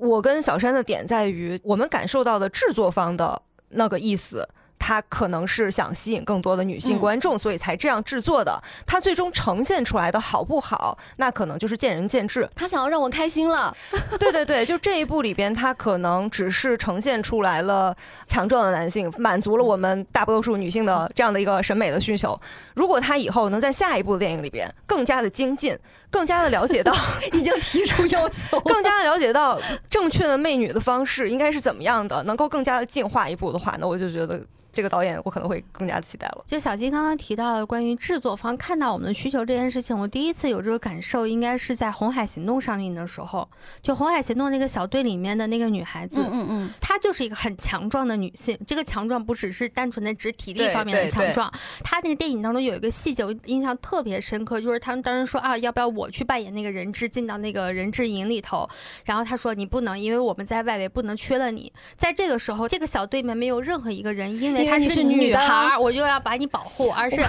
Speaker 3: 我跟小山的点在于，我们感受到的制作方的那个意思。他可能是想吸引更多的女性
Speaker 4: 嗯
Speaker 3: 观众，所以才这样制作的。他最终呈现出来的好不好，那可能就是见仁见智。
Speaker 4: 他想要让我开心了，(laughs)
Speaker 3: 对对对，就这一部里边，他可能只是呈现出来了强壮的男性，满足了我们大多数女性的这样的一个审美的需求。如果他以后能在下一部电影里边更加的精进，更加的了解到，(laughs)
Speaker 4: 已经提出要求
Speaker 3: 更加的了解到正确的媚女的方式应该是怎么样的，能够更加的进化一步的话，那我就觉得这个导演我可能会更加的期待了。
Speaker 2: 就小金刚刚提到的关于制作方看到我们的需求这件事情，我第一次有这个感受，应该是在《红海行动》上映的时候。就《红海行动》那个小队里面的那个女孩子，
Speaker 4: 嗯嗯嗯，
Speaker 2: 她就是一个很强壮的女性。这个强壮不只是单纯的指体力方面的强壮，她那个电影当中有一个细节，我印象特别深刻，就是他们当时说啊，要不要我去扮演那个人质，进到那个人质营里头？然后他说你不能，因为我们在外围不能缺了你。在这个时候，这个小队里面没有任何一个人，因为
Speaker 4: 你
Speaker 2: 她是
Speaker 4: 女
Speaker 2: 孩，我就要把你保护，而是，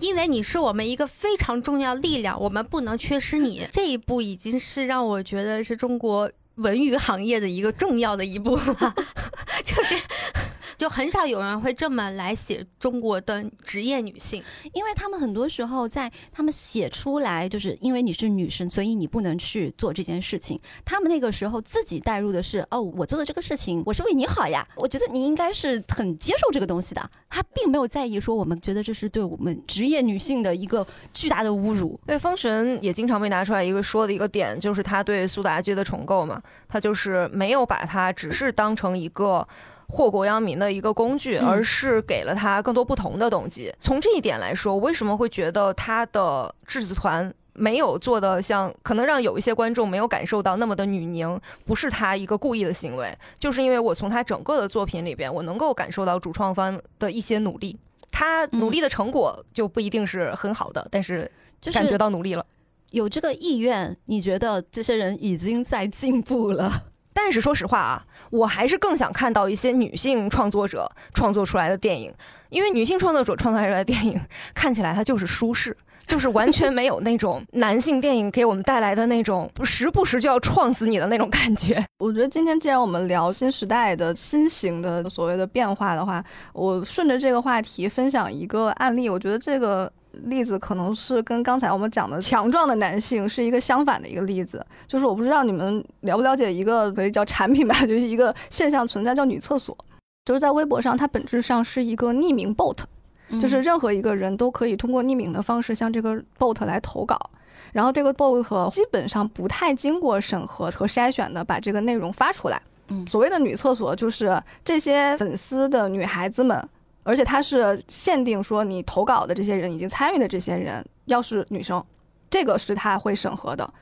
Speaker 2: 因为你是我们一个非常重要力量，我们不能缺失你。(laughs) 这一步已经是让我觉得是中国文娱行业的一个重要的一步了，(laughs) 就是。就很少有人会这么来写中国的职业女性，
Speaker 4: 因为他们很多时候在他们写出来，就是因为你是女生，所以你不能去做这件事情。他们那个时候自己带入的是，哦，我做的这个事情，我是为你好呀。我觉得你应该是很接受这个东西的。他并没有在意说，我们觉得这是对我们职业女性的一个巨大的侮辱。
Speaker 3: 对，方神也经常被拿出来一个说的一个点，就是他对苏妲己的重构嘛，他就是没有把她只是当成一个祸国殃民的一个工具，
Speaker 4: 嗯
Speaker 3: 而是给了他更多不同的动机。从这一点来说，我为什么会觉得他的质子团？没有做的像，可能让有一些观众没有感受到那么的女凝，不是他一个故意的行为，就是因为我从他整个的作品里边，我能够感受到主创方的一些努力。他努力的成果就不一定是很好的，但是
Speaker 4: 就
Speaker 3: 感觉到努力了。
Speaker 4: 有这个意愿，你觉得这些人已经在进步了？
Speaker 3: 但是说实话啊，我还是更想看到一些女性创作者创作出来的电影，因为女性创作者创作出来的电影看起来它就是舒适。就是完全没有那种男性电影给我们带来的那种时不时就要撞死你的那种感觉。
Speaker 5: 我觉得今天既然我们聊新时代的新型的所谓的变化的话，我顺着这个话题分享一个案例。我觉得这个例子可能是跟刚才我们讲的强壮的男性是一个相反的一个例子。就是我不知道你们了不了解一个可以叫产品吧，(laughs) 就是一个现象存在叫女厕所，就是在微博上它本质上是一个匿名 bot。就是任何一个人都可以通过匿名的方式向这个 bot 来投稿，然后这个 bot 基本上不太经过审核和筛选的把这个内容发出来。
Speaker 4: 嗯
Speaker 5: 所谓的女厕所就是这些粉丝的女孩子们，而且它是限定说你投稿的这些人已经参与的这些人要是女生，这个是他会审核的。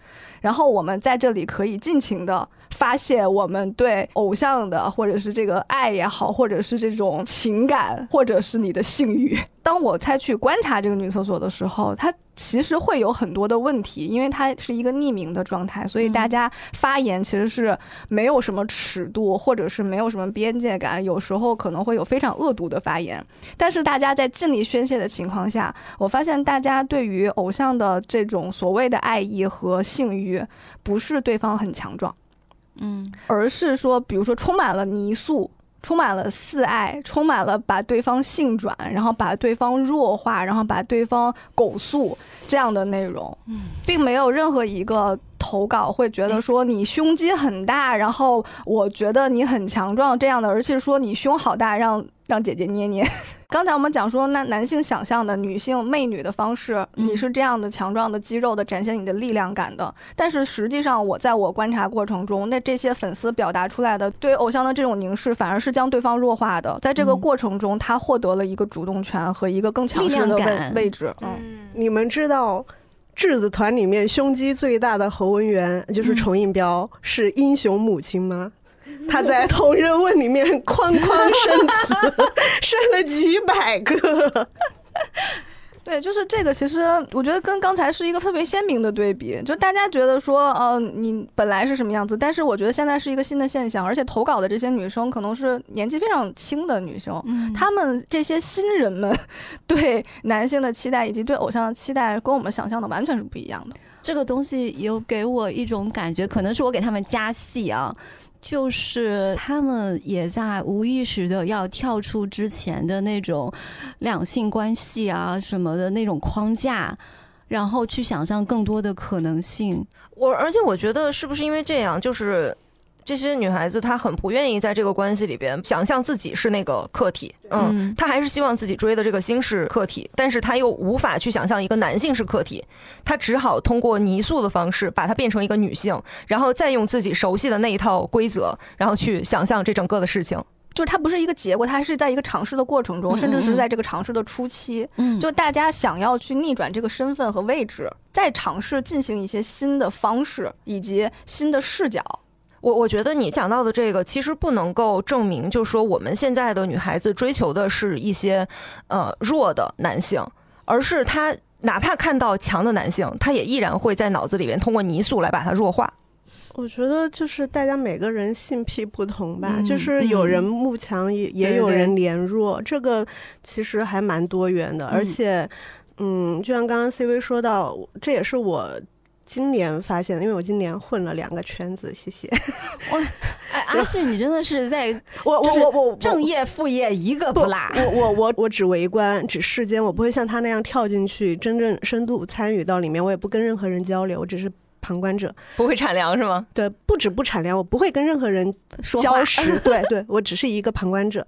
Speaker 5: 然后我们在这里可以尽情的发泄我们对偶像的，或者是这个爱也好，或者是这种情感，或者是你的性欲。当我再去观察这个女厕所的时候，它其实会有很多的问题，因为它是一个匿名的状态，所以大家发言其实是没有什么尺度，或者是没有什么边界感，有时候可能会有非常恶毒的发言。但是大家在尽力宣泄的情况下，我发现大家对于偶像的这种所谓的爱意和性欲，不是对方很强壮，
Speaker 4: 嗯
Speaker 5: 而是说，比如说充满了泥塑。充满了四爱，充满了把对方性转，然后把对方弱化，然后把对方狗塑这样的内容，
Speaker 4: 嗯，
Speaker 5: 并没有任何一个投稿会觉得说你胸肌很大，然后我觉得你很强壮这样的，而是说你胸好大，让让姐姐捏捏。刚才我们讲说，那男性想象的女性媚女的方式，
Speaker 4: 嗯。
Speaker 5: 你是这样的强壮的肌肉的展现你的力量感的，但是实际上我在我观察过程中，那这些粉丝表达出来的对偶像的这种凝视，反而是将对方弱化的。在这个
Speaker 4: 嗯
Speaker 5: 过程中，他获得了一个主动权和一个更强
Speaker 4: 力
Speaker 5: 势的位
Speaker 4: 量感。
Speaker 5: 位置。嗯，
Speaker 2: 嗯，
Speaker 6: 你们知道质子团里面胸肌最大的侯文元就是
Speaker 4: 嗯。
Speaker 6: 重印标、是英雄母亲吗？他在同人文里面哐哐生子，生了几百个。
Speaker 5: 对，就是这个。其实我觉得跟刚才是一个特别鲜明的对比，就大家觉得说，呃，你本来是什么样子，但是我觉得现在是一个新的现象，而且投稿的这些女生可能是年纪非常轻的女生。
Speaker 4: 嗯
Speaker 5: 她们这些新人们对男性的期待以及对偶像的期待，跟我们想象的完全是不一样的。
Speaker 4: 这个东西有给我一种感觉，可能是我给他们加戏啊，就是他们也在无意识的要跳出之前的那种两性关系啊什么的那种框架，然后去想象更多的可能性。
Speaker 3: 我而且我觉得是不是因为这样，就是这些女孩子她很不愿意在这个关系里边想象自己是那个客体，嗯，
Speaker 4: 嗯
Speaker 3: 她还是希望自己追的这个星是客体，但是她又无法去想象一个男性是客体，她只好通过泥塑的方式把它变成一个女性，然后再用自己熟悉的那一套规则，然后去想象这整个的事情。
Speaker 5: 就是它不是一个结果，它是在一个尝试的过程中，
Speaker 4: 嗯
Speaker 5: 甚至是在这个尝试的初期，
Speaker 4: 嗯
Speaker 5: 就大家想要去逆转这个身份和位置，再尝试进行一些新的方式以及新的视角。
Speaker 3: 我我觉得你讲到的这个，其实不能够证明，就是说我们现在的女孩子追求的是一些呃弱的男性，而是她哪怕看到强的男性，她也依然会在脑子里面通过泥塑来把它弱化。
Speaker 6: 我觉得就是大家每个人性癖不同吧，
Speaker 4: 嗯
Speaker 6: 就是有人
Speaker 4: 嗯
Speaker 6: 慕强也也有人怜弱，这个其实还蛮多元的。而
Speaker 4: 嗯
Speaker 6: 且，嗯，就像刚刚 C V 说到，这也是我今年发现的，因为我今年混了两个圈子，谢谢。(laughs)
Speaker 4: 我哎，阿旭，你真的是在 (laughs)
Speaker 6: 我我我我
Speaker 4: 正业副业一个
Speaker 6: 不
Speaker 4: 不落。
Speaker 6: 我我我我只围观，只世间，我不会像他那样跳进去，真正深度参与到里面。我也不跟任何人交流，我只是旁观者。
Speaker 3: 不会产粮是吗？
Speaker 6: 对，不止不产粮，我不会跟任何人
Speaker 4: 说
Speaker 6: 交实。(laughs) 对对，我只是一个旁观者。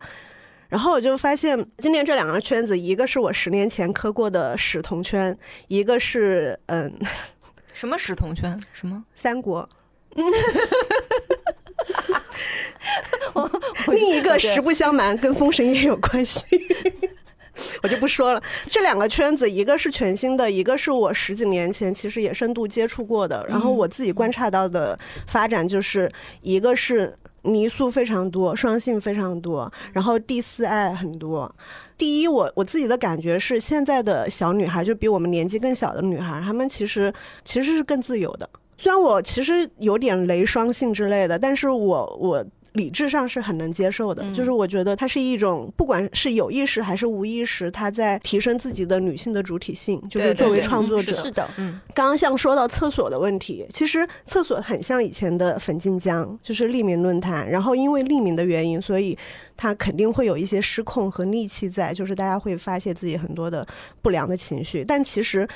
Speaker 6: 然后我就发现，今年这两个圈子，一个是我十年前磕过的史同圈，一个是嗯
Speaker 3: 什么史同圈？什么？
Speaker 6: 三国。(laughs) 另一个实不相瞒，跟封神也有关系。(laughs) 我就不说了，这两个圈子，一个是全新的，一个是我十几年前其实也深度接触过的。然后我自己观察到的发展，就是一个是泥塑非常多，双性非常多，然后第四爱很多。第一，我我自己的感觉是，现在的小女孩就比我们年纪更小的女孩，她们其实其实是更自由的。虽然我其实有点雷双性之类的，但是我我。理智上是很能接受的，就是我觉得它是一种，不管是有意识还是无意识，它在提升自己的女性的主体性，就是作为创作者。
Speaker 4: 是的，
Speaker 3: 嗯。
Speaker 6: 刚刚像说到厕所的问题，其实厕所很像以前的粉晋江，就是利民论坛。然后因为利民的原因，所以它肯定会有一些失控和戾气在，就是大家会发泄自己很多的不良的情绪。但其实，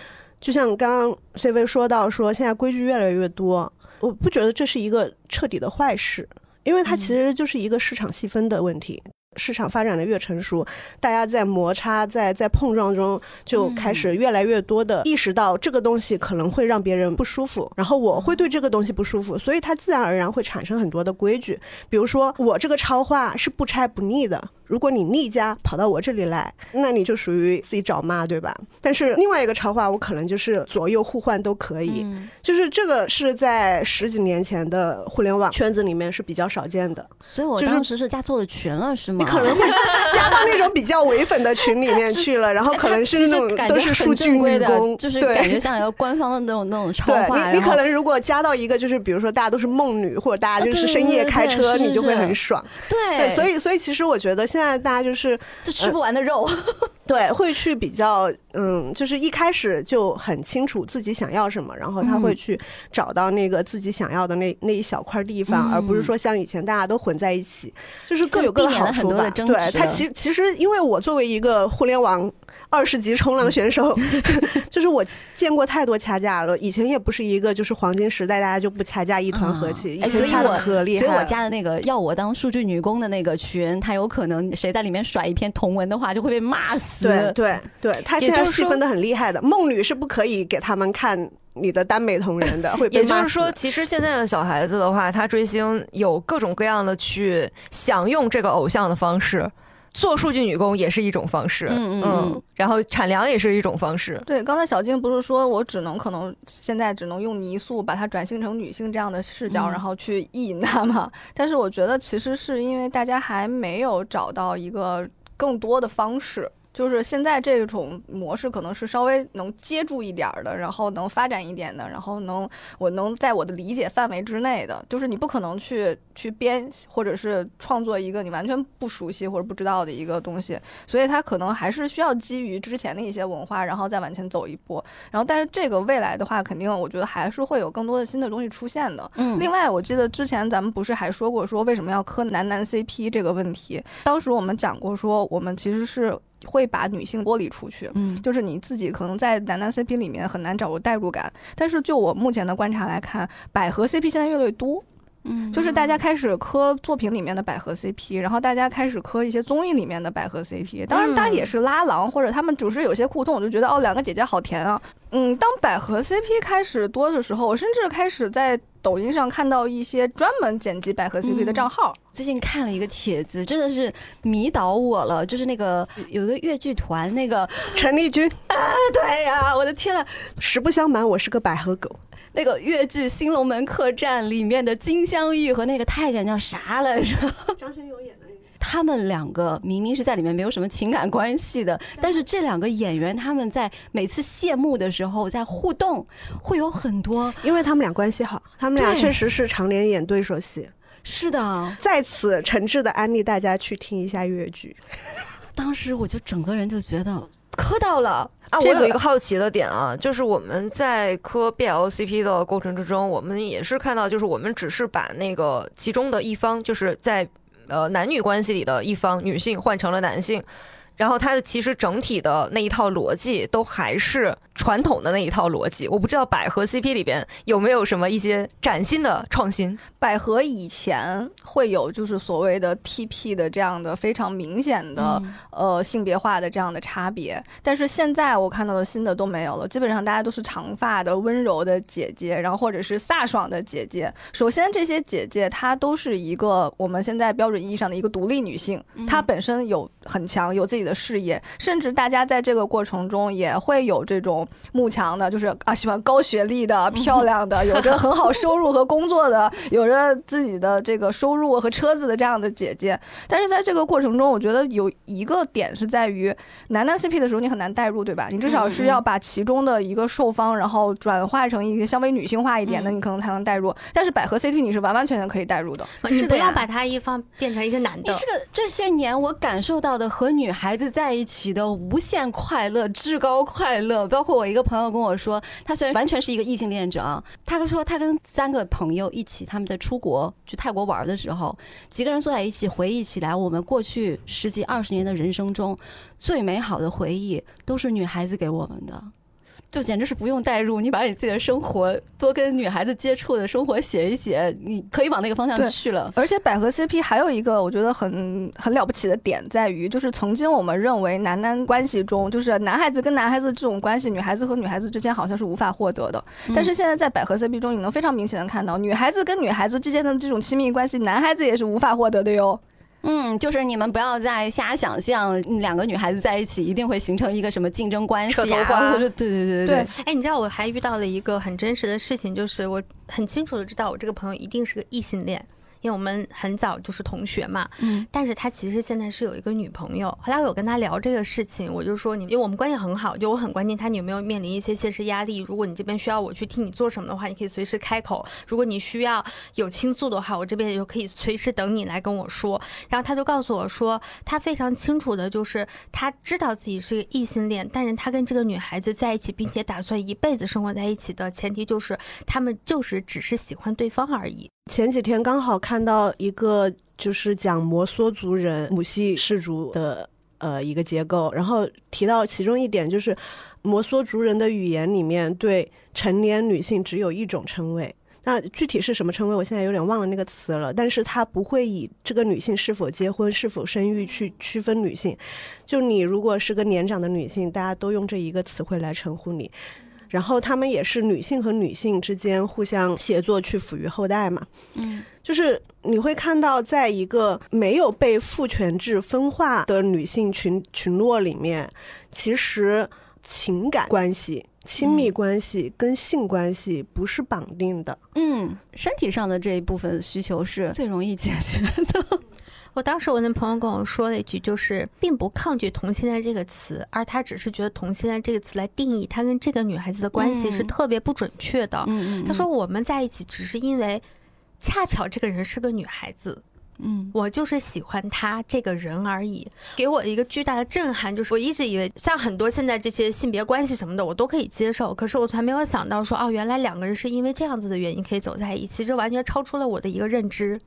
Speaker 6: 就像刚刚 C V 说到，说现在规矩越来越多，我不觉得这是一个彻底的坏事。因为它其实就是一个市场细分的问题。市场发展的越成熟，大家在摩擦、在在碰撞中，就开始越来越多的意识到这个东西可能会让别人不舒服，然后我会对这个东西不舒服，所以它自然而然会产生很多的规矩。比如说，我这个超话是不拆不腻的，如果你逆家跑到我这里来，那你就属于自己找骂，对吧？但是另外一个超话，我可能就是左右互换都可以，就是这个是在十几年前的互联网圈子里面是比较少见的。
Speaker 4: 所以我当时是加错了群了，是吗？
Speaker 6: 你可能会加到那种比较伪粉的群里面去了，(laughs) 然后可能是那种都是数据女工，
Speaker 4: 就是感觉像一个官方的那种那种超话。
Speaker 6: 你你可能如果加到一个就是比如说大家都是梦女，或者大家就是深夜开车，你就会很爽。
Speaker 4: 对，
Speaker 6: 所以所以其实我觉得现在大家就是
Speaker 4: 就吃不完的肉，(laughs)
Speaker 6: 对，会去比较嗯，就是一开始就很清楚自己想要什么，然后他会去找到那个自己想要的那那一小块地方，而不是说像以前大家都混在一起，就是各有各的好处吧。对，他其其实，因为我作为一个互联网二十级冲浪选手，(laughs) (laughs) 就是我见过太多掐架了。以前也不是一个就是黄金时代，大家就不掐架，一团和气。以前掐的可厉
Speaker 4: 害。所以我加的那个要我当数据女工的那个群，他有可能谁在里面甩一篇同文的话，就会被骂死。
Speaker 6: 对对对，他现在细分的很厉害的。梦女是不可以给他们看你的耽美同人的，会
Speaker 3: 也就是说，其实现在的小孩子的话，他追星有各种各样的去享用这个偶像的方式。做数据女工也是一种方式，嗯嗯，然后产粮也是一种方式。
Speaker 5: 对，刚才小静不是说我只能可能现在只能用泥塑把它转性成女性这样的视角，然后去意淫它吗？但是我觉得其实是因为大家还没有找到一个更多的方式。就是现在这种模式可能是稍微能接住一点儿的，然后能发展一点的，然后能我能在我的理解范围之内的，就是你不可能去去编或者是创作一个你完全不熟悉或者不知道的一个东西，所以它可能还是需要基于之前的一些文化，然后再往前走一步。然后，但是这个未来的话，肯定我觉得还是会有更多的新的东西出现的。嗯。另外，我记得之前咱们不是还说过说为什么要磕男男 CP 这个问题？当时我们讲过说，我们其实是。会把女性剥离出去，嗯，就是你自己可能在男男 CP 里面很难找到代入感，但是就我目前的观察来看，百合 CP 现在越来越多，嗯，就是大家开始磕作品里面的百合 CP，然后大家开始磕一些综艺里面的百合 CP，当然大家也是拉郎或者他们只是有些互动，我就觉得哦两个姐姐好甜啊，嗯，当百合 CP 开始多的时候，我甚至开始在。抖音上看到一些专门剪辑百合 CP 的账号，
Speaker 4: 最近看了一个帖子，真的是迷倒我了。就是那个有一个越剧团，那个
Speaker 6: 陈丽君 (laughs)
Speaker 4: 啊，对呀，我的天呐，
Speaker 6: 实不相瞒，我是个百合狗。
Speaker 4: 那个越剧《新龙门客栈》里面的金镶玉和那个太监叫啥来着？
Speaker 6: 张学友演的。
Speaker 4: 他们两个明明是在里面没有什么情感关系的，但是这两个演员他们在每次谢幕的时候在互动，会有很多，
Speaker 6: 因为他们俩关系好，他们俩确实是常年演对手戏。
Speaker 4: 是的，
Speaker 6: 在此诚挚的安利大家去听一下越剧。(laughs)
Speaker 4: 当时我就整个人就觉得磕到了
Speaker 3: 啊！我有一个好奇的点啊，就是我们在磕 BLCP 的过程之中，我们也是看到，就是我们只是把那个其中的一方，就是在。呃，男女关系里的一方女性换成了男性，然后他的其实整体的那一套逻辑都还是。传统的那一套逻辑。我不知道百合 CP 里边有没有什么一些崭新的创新。
Speaker 5: 百合以前会有就是所谓的 TP 的这样的非常明显的、
Speaker 4: 嗯
Speaker 5: 呃性别化的这样的差别，但是现在我看到的新的都没有了，基本上大家都是长发的温柔的姐姐，然后或者是飒爽的姐姐。首先这些姐姐她都是一个我们现在标准意义上的一个独立女性，她本身有很强有自己的事业，甚至大家在这个过程中也会有这种慕强的，就是啊喜欢高学历的、(laughs) 漂亮的，有着很好收入和工作的，(laughs) 有着自己的这个收入和车子的这样的姐姐。但是在这个过程中，我觉得有一个点是在于男男 CP 的时候你很难代入，对吧？你至少是要把其中的一个受方，然后转化成一个稍微女性化一点的，
Speaker 4: 嗯
Speaker 5: 你可能才能代入。但是百合 CP 你是完完全全可以代入的。
Speaker 2: 你不要把他一方变成一个男的
Speaker 4: 你这。个这些年我感受到的和女孩子在一起的无限快乐、至高快乐，包括我一个朋友跟我说，他虽然完全是一个异性恋者啊，他说他跟三个朋友一起，他们在出国去泰国玩的时候，几个人坐在一起回忆起来，我们过去十几二十年的人生中最美好的回忆都是女孩子给我们的。就简直是不用代入，你把你自己的生活多跟女孩子接触的生活写一写，你可以往那个方向去了。
Speaker 5: 而且百合 CP 还有一个我觉得很很了不起的点在于，就是曾经我们认为男男关系中，就是男孩子跟男孩子这种关系，女孩子和女孩子之间好像是无法获得的。但是现在在百合 CP 中，你能非常明显的看到，女孩子跟女孩子之间的这种亲密关系，男孩子也是无法获得的哟。
Speaker 4: 嗯，就是你们不要再瞎想象，嗯两个女孩子在一起一定会形成一个什么竞争关系啊，对对对
Speaker 5: 对
Speaker 4: 对，
Speaker 2: 哎，你知道我还遇到了一个很真实的事情，就是我很清楚的知道我这个朋友一定是个异性恋。因为我们很早就是同学嘛，
Speaker 4: 嗯
Speaker 2: 但是他其实现在是有一个女朋友。后来我有跟他聊这个事情，我就说你，因为我们关系很好，就我很关心他你有没有面临一些现实压力。如果你这边需要我去替你做什么的话，你可以随时开口；如果你需要有倾诉的话，我这边也就可以随时等你来跟我说。然后他就告诉我说，他非常清楚的就是他知道自己是个异性恋，但是他跟这个女孩子在一起，并且打算一辈子生活在一起的前提就是他们就是只是喜欢对方而已。
Speaker 6: 前几天刚好看到一个就是讲摩梭族人母系氏族的呃一个结构，然后提到其中一点就是摩梭族人的语言里面对成年女性只有一种称谓。那具体是什么称谓，我现在有点忘了那个词了。但是它不会以这个女性是否结婚、是否生育去区分女性。就你如果是个年长的女性，大家都用这一个词汇来称呼你。然后他们也是女性和女性之间互相协作去抚育后代嘛。
Speaker 4: 嗯，
Speaker 6: 就是你会看到，在一个没有被父权制分化的女性群群落里面，其实情感关系、亲密关系跟性关系不是绑定的。
Speaker 4: 嗯，身体上的这一部分需求是最容易解决的。
Speaker 2: 我当时我那朋友跟我说了一句，就是并不抗拒同性恋这个词，而他只是觉得同性恋这个词来定义他跟这个女孩子的关系是
Speaker 4: 嗯
Speaker 2: 特别不准确的。
Speaker 4: 嗯
Speaker 2: 他说我们在一起只是因为恰巧这个人是个女孩子，
Speaker 4: 嗯
Speaker 2: 我就是喜欢他这个人而已。给我一个巨大的震撼，就是我一直以为像很多现在这些性别关系什么的，我都可以接受，可是我从来没有想到说，哦，原来两个人是因为这样子的原因可以走在一起，这完全超出了我的一个认知。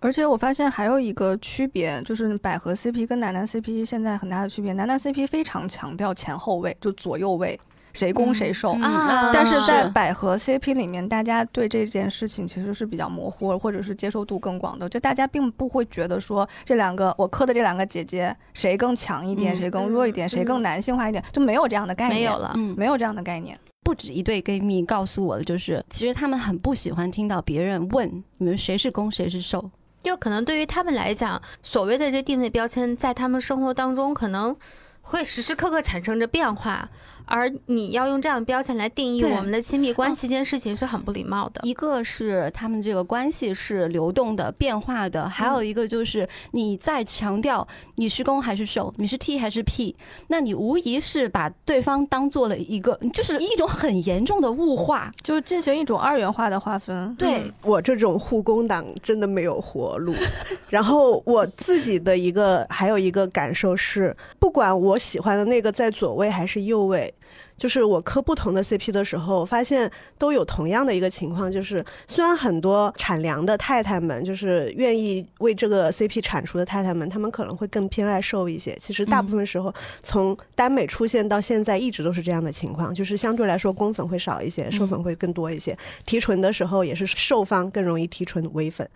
Speaker 5: 而且我发现还有一个区别，就是百合 CP 跟男男 CP 现在很大的区别，男男 CP 非常强调前后位，就左右位，谁攻谁受。
Speaker 4: 嗯
Speaker 2: 啊
Speaker 5: 但是在百合 CP 里面，大家对这件事情其实是比较模糊，或者是接受度更广的。就大家并不会觉得说这两个我磕的这两个姐姐谁更强一点，
Speaker 4: 嗯
Speaker 5: 谁更弱一点，谁更男性化一点，就没有这样的概念。
Speaker 2: 没有了，
Speaker 4: 嗯，
Speaker 5: 没有这样的概念。
Speaker 4: 不止一对闺蜜告诉我的，就是其实他们很不喜欢听到别人问你们谁是攻谁是受。
Speaker 2: 就可能对于他们来讲，所谓的这定位标签，在他们生活当中可能会时时刻刻产生着变化，而你要用这样的标签来定义我们的亲密关系，这件事情是很不礼貌的。
Speaker 4: 一个是他们这个关系是流动的、变化的，还有一个就是你在强调你是攻还是受，你是 T 还是 P，那你无疑是把对方当做了一个，就是一种很严重的物化。
Speaker 5: 就进行一种二元化的划分。
Speaker 4: 对，
Speaker 6: 我这种护工党真的没有活路。(laughs) 然后我自己的一个还有一个感受是，不管我喜欢的那个在左位还是右位，就是我磕不同的 CP 的时候，发现都有同样的一个情况，就是虽然很多产粮的太太们，就是愿意为这个 CP 产出的太太们，她们可能会更偏爱瘦一些。其实大部分时候，从耽美出现到现在，一直都是这样的情况，就是相对来说公粉会少一些，受粉会更多一些。提纯的时候也是受方更容易提纯微粉，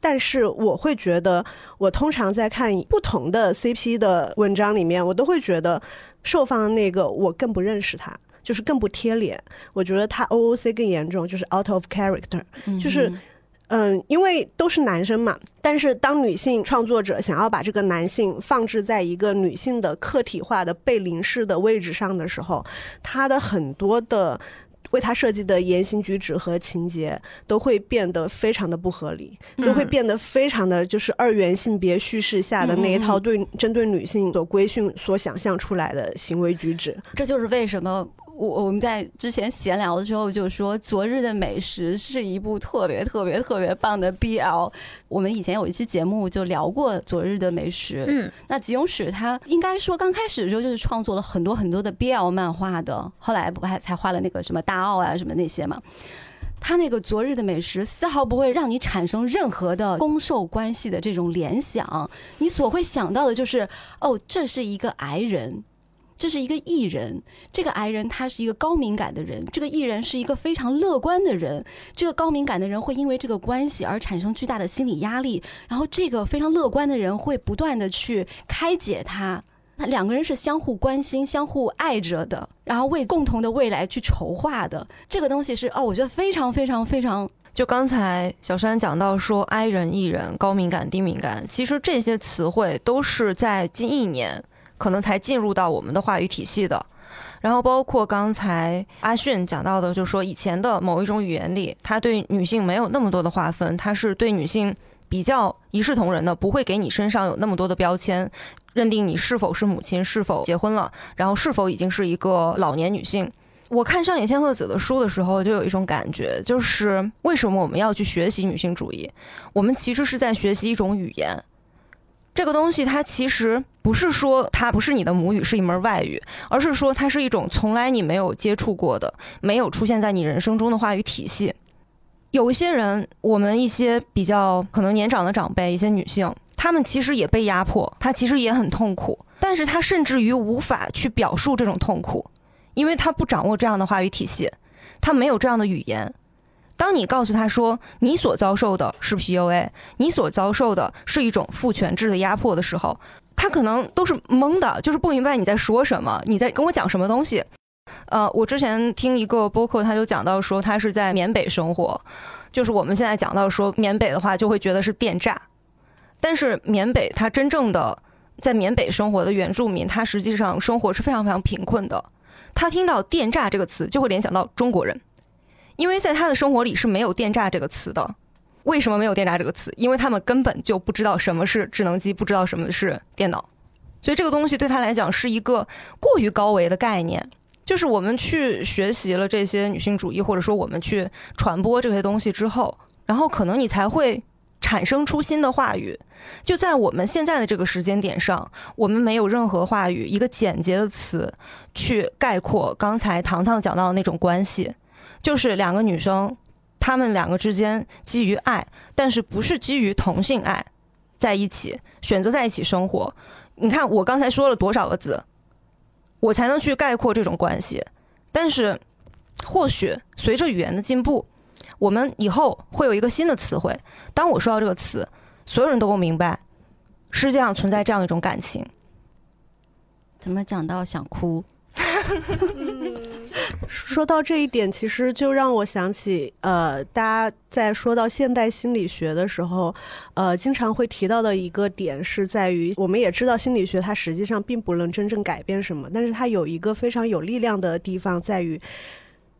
Speaker 6: 但是我会觉得，我通常在看不同的 CP 的文章里面，我都会觉得。受方的那个我更不认识他，就是更不贴脸。我觉得他 OOC 更严重，就是 out of character，就是嗯，因为都是男生嘛。但是当女性创作者想要把这个男性放置在一个女性的客体化的被凝视的位置上的时候，他的很多的。为他设计的言行举止和情节都会变得非常的不合理，都会变得非常的就是二元性别叙事下的那一套对针对女性所规训所想象出来的行为举止。
Speaker 4: 这就是为什么。我我们在之前闲聊的时候就说，《昨日的美食》是一部特别特别特别棒的 BL。我们以前有一期节目就聊过《昨日的美食》。嗯，那吉永史他应该说刚开始的时候就是创作了很多很多的 BL 漫画的，后来不还才画了那个什么大奥啊什么那些嘛。他那个《昨日的美食》丝毫不会让你产生任何的攻受关系的这种联想，你所会想到的就是哦，这是一个矮人。这是一个艺人，这个矮人他是一个高敏感的人，这个艺人是一个非常乐观的人，这个高敏感的人会因为这个关系而产生巨大的心理压力，然后这个非常乐观的人会不断的去开解他，那两个人是相互关心、相互爱着的，然后为共同的未来去筹划的，这个东西是哦，我觉得非常非常非常。
Speaker 3: 就刚才小山讲到说，I 人、艺人、高敏感、低敏感，其实这些词汇都是在近一年。可能才进入到我们的话语体系的，然后包括刚才阿迅讲到的，就是说以前的某一种语言里，他对女性没有那么多的划分，他是对女性比较一视同仁的，不会给你身上有那么多的标签，认定你是否是母亲，是否结婚了，然后是否已经是一个老年女性。我看上野千鹤子的书的时候，就有一种感觉，就是为什么我们要去学习女性主义？我们其实是在学习一种语言。这个东西它其实不是说它不是你的母语，是一门外语，而是说它是一种从来你没有接触过的、没有出现在你人生中的话语体系。有一些人，我们一些比较可能年长的长辈，一些女性，她们其实也被压迫，她其实也很痛苦，但是她甚至于无法去表述这种痛苦，因为她不掌握这样的话语体系，她没有这样的语言。当你告诉他说你所遭受的是 PUA，你所遭受的是一种父权制的压迫的时候，他可能都是懵的，就是不明白你在说什么，你在跟我讲什么东西。呃，我之前听一个播客，他就讲到说他是在缅北生活，就是我们现在讲到说缅北的话，就会觉得是电诈，但是缅北他真正的在缅北生活的原住民，他实际上生活是非常非常贫困的，他听到电诈这个词就会联想到中国人。因为在他的生活里是没有“电诈”这个词的，为什么没有“电诈”这个词？因为他们根本就不知道什么是智能机，不知道什么是电脑，所以这个东西对他来讲是一个过于高维的概念。就是我们去学习了这些女性主义，或者说我们去传播这些东西之后，然后可能你才会产生出新的话语。就在我们现在的这个时间点上，我们没有任何话语，一个简洁的词去概括刚才糖糖讲到的那种关系。就是两个女生，她们两个之间基于爱，但是不是基于同性爱，在一起选择在一起生活。你看我刚才说了多少个字，我才能去概括这种关系？但是或许随着语言的进步，我们以后会有一个新的词汇。当我说到这个词，所有人都会明白，世界上存在这样一种感情。
Speaker 4: 怎么讲到想哭？(laughs)
Speaker 6: 说到这一点，其实就让我想起，呃，大家在说到现代心理学的时候，呃，经常会提到的一个点是在于，我们也知道心理学它实际上并不能真正改变什么，但是它有一个非常有力量的地方在于，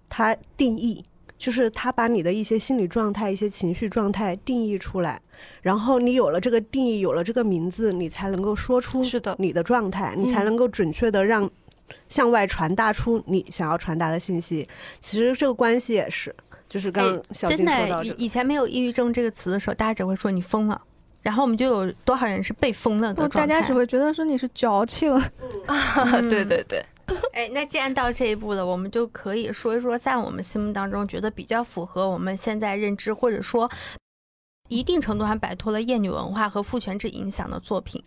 Speaker 6: 它定义，就是它把你的一些心理状态、一些情绪状态定义出来，然后你有了这个定义，有了这个名字，你才能够说出
Speaker 3: 是的
Speaker 6: 你的状态，你才能够准确的让。向外传达出你想要传达的信息，其实这个关系也是，就是刚小金说到，
Speaker 2: 以前没有抑郁症这个词的时候，大家只会说你疯了，然后我们就有多少人是被疯了的状
Speaker 5: 态，大家只会觉得说你是矫情
Speaker 3: 啊，(laughs) 对对对。
Speaker 2: 哎，那既然到这一步了，我们就可以说一说，在我们心目当中觉得比较符合我们现在认知，或者说一定程度上摆脱了厌女文化和父权制影响的作品。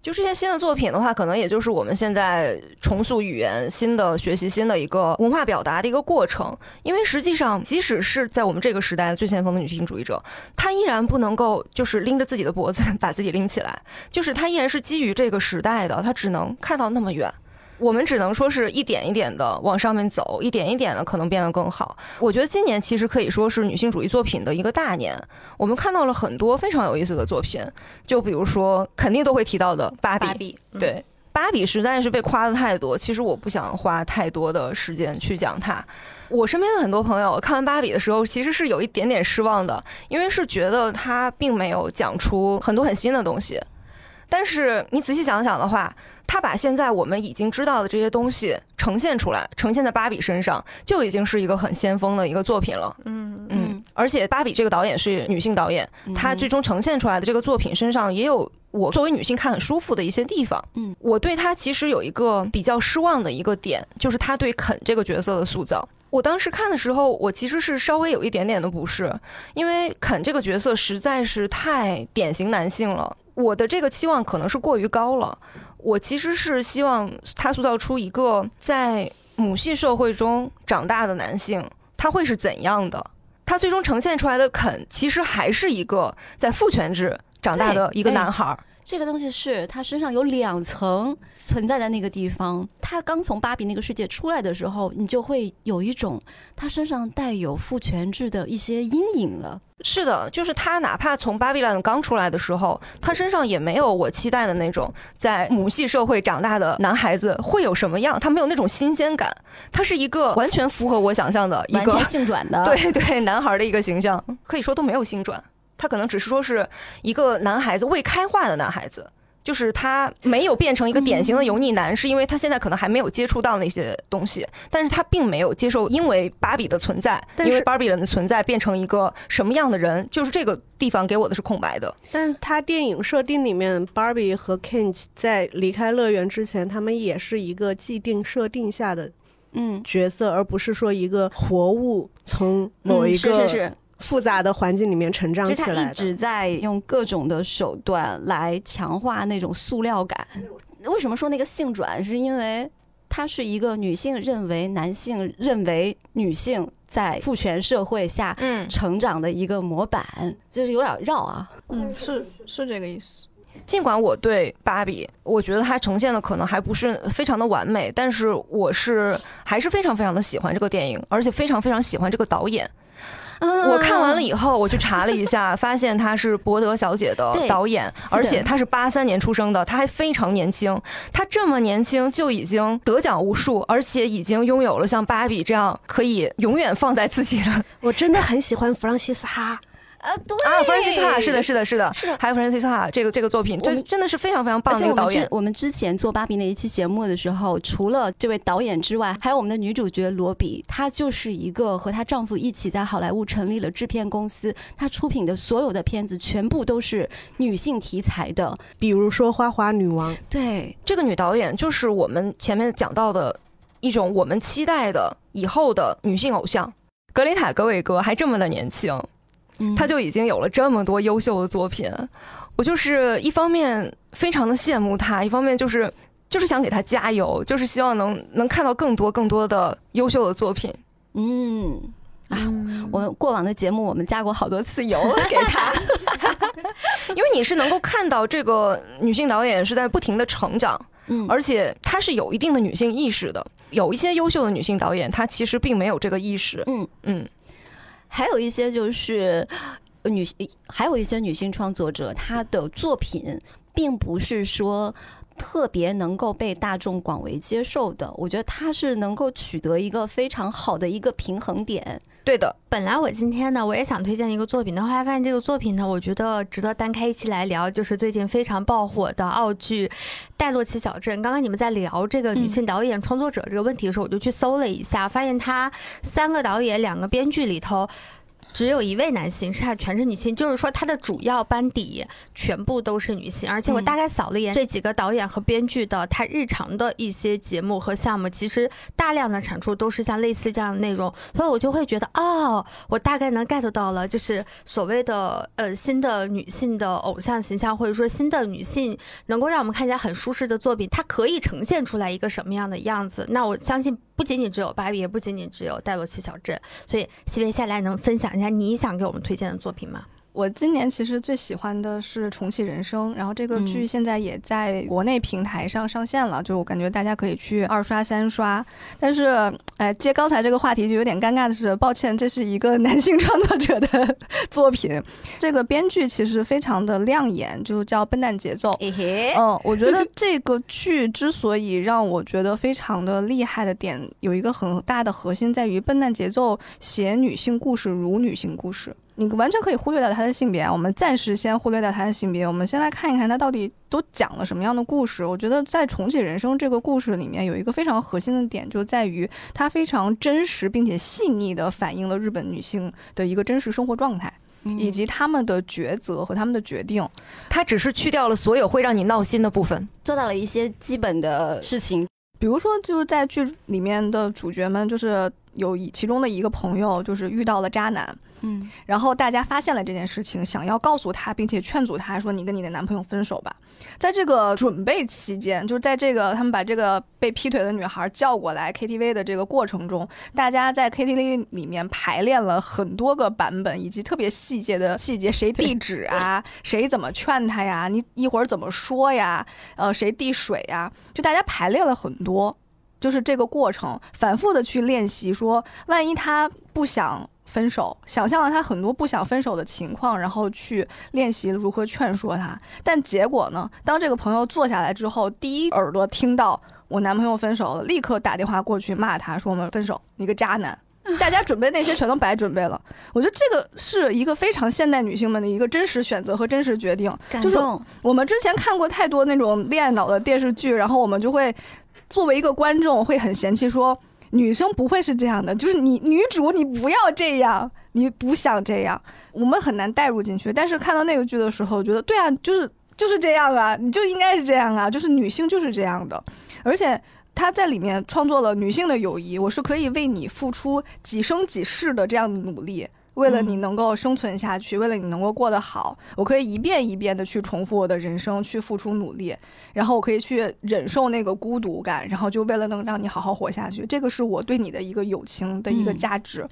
Speaker 3: 就这些新的作品的话，可能也就是我们现在重塑语言、新的学习、新的一个文化表达的一个过程。因为实际上，即使是在我们这个时代最先锋的女性主义者，她依然不能够就是拎着自己的脖子把自己拎起来，就是她依然是基于这个时代的，她只能看到那么远。我们只能说是一点一点的往上面走，一点一点的可能变得更好。我觉得今年其实可以说是女性主义作品的一个大年，我们看到了很多非常有意思的作品，就比如说肯定都会提到的芭比，
Speaker 2: 芭比，嗯
Speaker 3: 对。芭比实在是被夸的太多，其实我不想花太多的时间去讲它。我身边的很多朋友看完芭比的时候，其实是有一点点失望的，因为是觉得它并没有讲出很多很新的东西。但是你仔细想想的话，他把现在我们已经知道的这些东西呈现出来，呈现在芭比身上，就已经是一个很先锋的一个作品了。
Speaker 2: 嗯
Speaker 3: 嗯，而且芭比这个导演是女性导演，
Speaker 4: 嗯
Speaker 3: 她最终呈现出来的这个作品身上也有我作为女性看很舒服的一些地方。
Speaker 4: 嗯，
Speaker 3: 我对她其实有一个比较失望的一个点，就是她对肯这个角色的塑造。我当时看的时候，我其实是稍微有一点点的不适，因为肯这个角色实在是太典型男性了，我的这个期望可能是过于高了。我其实是希望他塑造出一个在母系社会中长大的男性，他会是怎样的？他最终呈现出来的肯，其实还是一个在父权制长大的一个男孩儿。
Speaker 4: 这个东西是他身上有两层存在在那个地方。他刚从芭比那个世界出来的时候，你就会有一种他身上带有父权制的一些阴影了。
Speaker 3: 是的，就是他哪怕从巴比伦刚出来的时候，他身上也没有我期待的那种在母系社会长大的男孩子会有什么样，他没有那种新鲜感，他是一个完全符合我想象的一个
Speaker 4: 完全性转的，(laughs)
Speaker 3: 对对男孩的一个形象，可以说都没有性转，他可能只是说是一个男孩子未开化的男孩子。就是他没有变成一个典型的油腻男，是因为他现在可能还没有接触到那些东西，但是他并没有接受因为芭比的存在，因为芭比人的存在变成一个什么样的人，就是这个地方给我的是空白的。
Speaker 6: 但他电影设定里面，Barbie 和 Ken 在离开乐园之前，他们也是一个既定设定下的
Speaker 4: 嗯，
Speaker 6: 角色，而不是说一个活物从某
Speaker 4: 嗯
Speaker 6: 一个
Speaker 4: 是是是，
Speaker 6: 复杂的环境里面成长起来的。
Speaker 4: 一直在用各种的手段来强化那种塑料感。为什么说那个性转？是因为它是一个女性认为男性认为女性在父权社会下
Speaker 3: 嗯，
Speaker 4: 成长的一个模板，就是有点绕啊。
Speaker 5: 嗯，是是这个意思。
Speaker 3: 尽管我对芭比，我觉得它呈现的可能还不是非常的完美，但是我是还是非常非常的喜欢这个电影，而且非常非常喜欢这个导演。我看完了以后，我去查了一下，发现她是博德小姐的导演，而且她是八三年出生的，她还非常年轻。她这么年轻就已经得奖无数，而且已经拥有了像芭比这样可以永远放在自己的
Speaker 6: 我真的很喜欢弗朗西斯哈，
Speaker 4: 啊，对
Speaker 3: 啊，弗兰西斯哈是的，是的，是的还有弗兰西斯哈这个这个作品，
Speaker 4: 我们
Speaker 3: 这真的是非常非常棒的一个导演。
Speaker 4: 我们之前做芭比那一期节目的时候，除了这位导演之外，还有我们的女主角罗比，她就是一个和她丈夫一起在好莱坞成立了制片公司，她出品的所有的片子全部都是女性题材的。
Speaker 6: 比如说《花花女王》，
Speaker 4: 对，
Speaker 3: 这个女导演就是我们前面讲到的一种我们期待的以后的女性偶像。格雷塔·格韦格还这么的年轻，
Speaker 4: 嗯
Speaker 3: 她就已经有了这么多优秀的作品。我就是一方面非常的羡慕她，一方面就是就是想给她加油，就是希望能能看到更多更多的优秀的作品。
Speaker 4: 嗯。啊，我们过往的节目我们加过好多次油 (laughs) 给她，
Speaker 3: 因为你是能够看到这个女性导演是在不停的成长，
Speaker 4: 嗯，
Speaker 3: 而且她是有一定的女性意识的。有一些优秀的女性导演，她其实并没有这个意识。
Speaker 4: 嗯
Speaker 3: 嗯，
Speaker 4: 还有一些就是女，还有一些女性创作者，她的作品并不是说特别能够被大众广为接受的。我觉得它是能够取得一个非常好的一个平衡点。
Speaker 3: 对的，
Speaker 2: 本来我今天呢，我也想推荐一个作品但，后来发现这个作品呢，我觉得值得单开一期来聊，就是最近非常爆火的澳剧《戴洛奇小镇》。刚刚你们在聊这个女性导演创作者这个问题的时候，我就去搜了一下，发现他三个导演、两个编剧里头。只有一位男性，剩下全是女性，就是说他的主要班底全部都是女性。而且我大概扫了一眼这几个导演和编剧的他日常的一些节目和项目，其实大量的产出都是像类似这样的内容，所以我就会觉得，哦，我大概能 get 到了，就是所谓的呃新的女性的偶像形象，或者说新的女性能够让我们看起来很舒适的作品，它可以呈现出来一个什么样的样子？那我相信不仅仅只有芭比，也不仅仅只有戴洛奇小镇。所以，希贝下来能分享讲一下你想给我们推荐的作品吗？
Speaker 5: 我今年其实最喜欢的是《重启人生》，然后这个剧现在也在国内平台上上线了，就我感觉大家可以去二刷三刷。但是，哎，接刚才这个话题就有点尴尬的是，抱歉，这是一个 (laughs) 男性创作者的 (laughs) 作品。这个编剧其实非常的亮眼，就叫《笨蛋节奏》。嗯，我觉得这个剧之所以让我觉得非常的厉害的点，有一个很大的核心在于，《笨蛋节奏》写女性故事如女性故事。你完全可以忽略掉他的性别，我们暂时先忽略掉他的性别，我们先来看一看他到底都讲了什么样的故事。我觉得在重启人生这个故事里面，有一个非常核心的点，就在于它非常真实并且细腻地反映了日本女性的一个真实生活状态，以及他们的抉择和他们的决定。
Speaker 3: 他只是去掉了所有会让你闹心的部分，
Speaker 4: 做到了一些基本的事情，
Speaker 5: 比如说就是在剧里面的主角们，就是有其中的一个朋友，就是遇到了渣男。
Speaker 4: 嗯，
Speaker 5: 然后大家发现了这件事情，想要告诉他，并且劝阻他说：“你跟你的男朋友分手吧。”在这个准备期间，就是在这个他们把这个被劈腿的女孩叫过来 KTV 的这个过程中，大家在 KTV 里面排练了很多个版本，以及特别细节的细节，谁递纸啊，(laughs) 谁怎么劝他呀，你一会儿怎么说呀，呃，谁递水呀，就大家排练了很多，就是这个过程反复的去练习，说万一他不想。分手，想象了他很多不想分手的情况，然后去练习如何劝说他。但结果呢？当这个朋友坐下来之后，第一耳朵听到我男朋友分手了，立刻打电话过去骂他说：“我们分手，你个渣男！” (laughs) 大家准备那些全都白准备了。我觉得这个是一个非常现代女性们的一个真实选择和真实决定。就是我们之前看过太多那种恋爱脑的电视剧，然后我们就会作为一个观众会很嫌弃说。女生不会是这样的，就是你女主，你不要这样，你不想这样，我们很难代入进去。但是看到那个剧的时候，觉得对啊，就是就是这样啊，你就应该是这样啊，就是女性就是这样的。而且她在里面创作了女性的友谊，我是可以为你付出几生几世的这样的努力。为了你能够生存下去，为了你能够过得好，我可以一遍一遍的去重复我的人生，去付出努力，然后我可以去忍受那个孤独感，然后就为了能让你好好活下去，这个是我对你的一个友情的一个价值。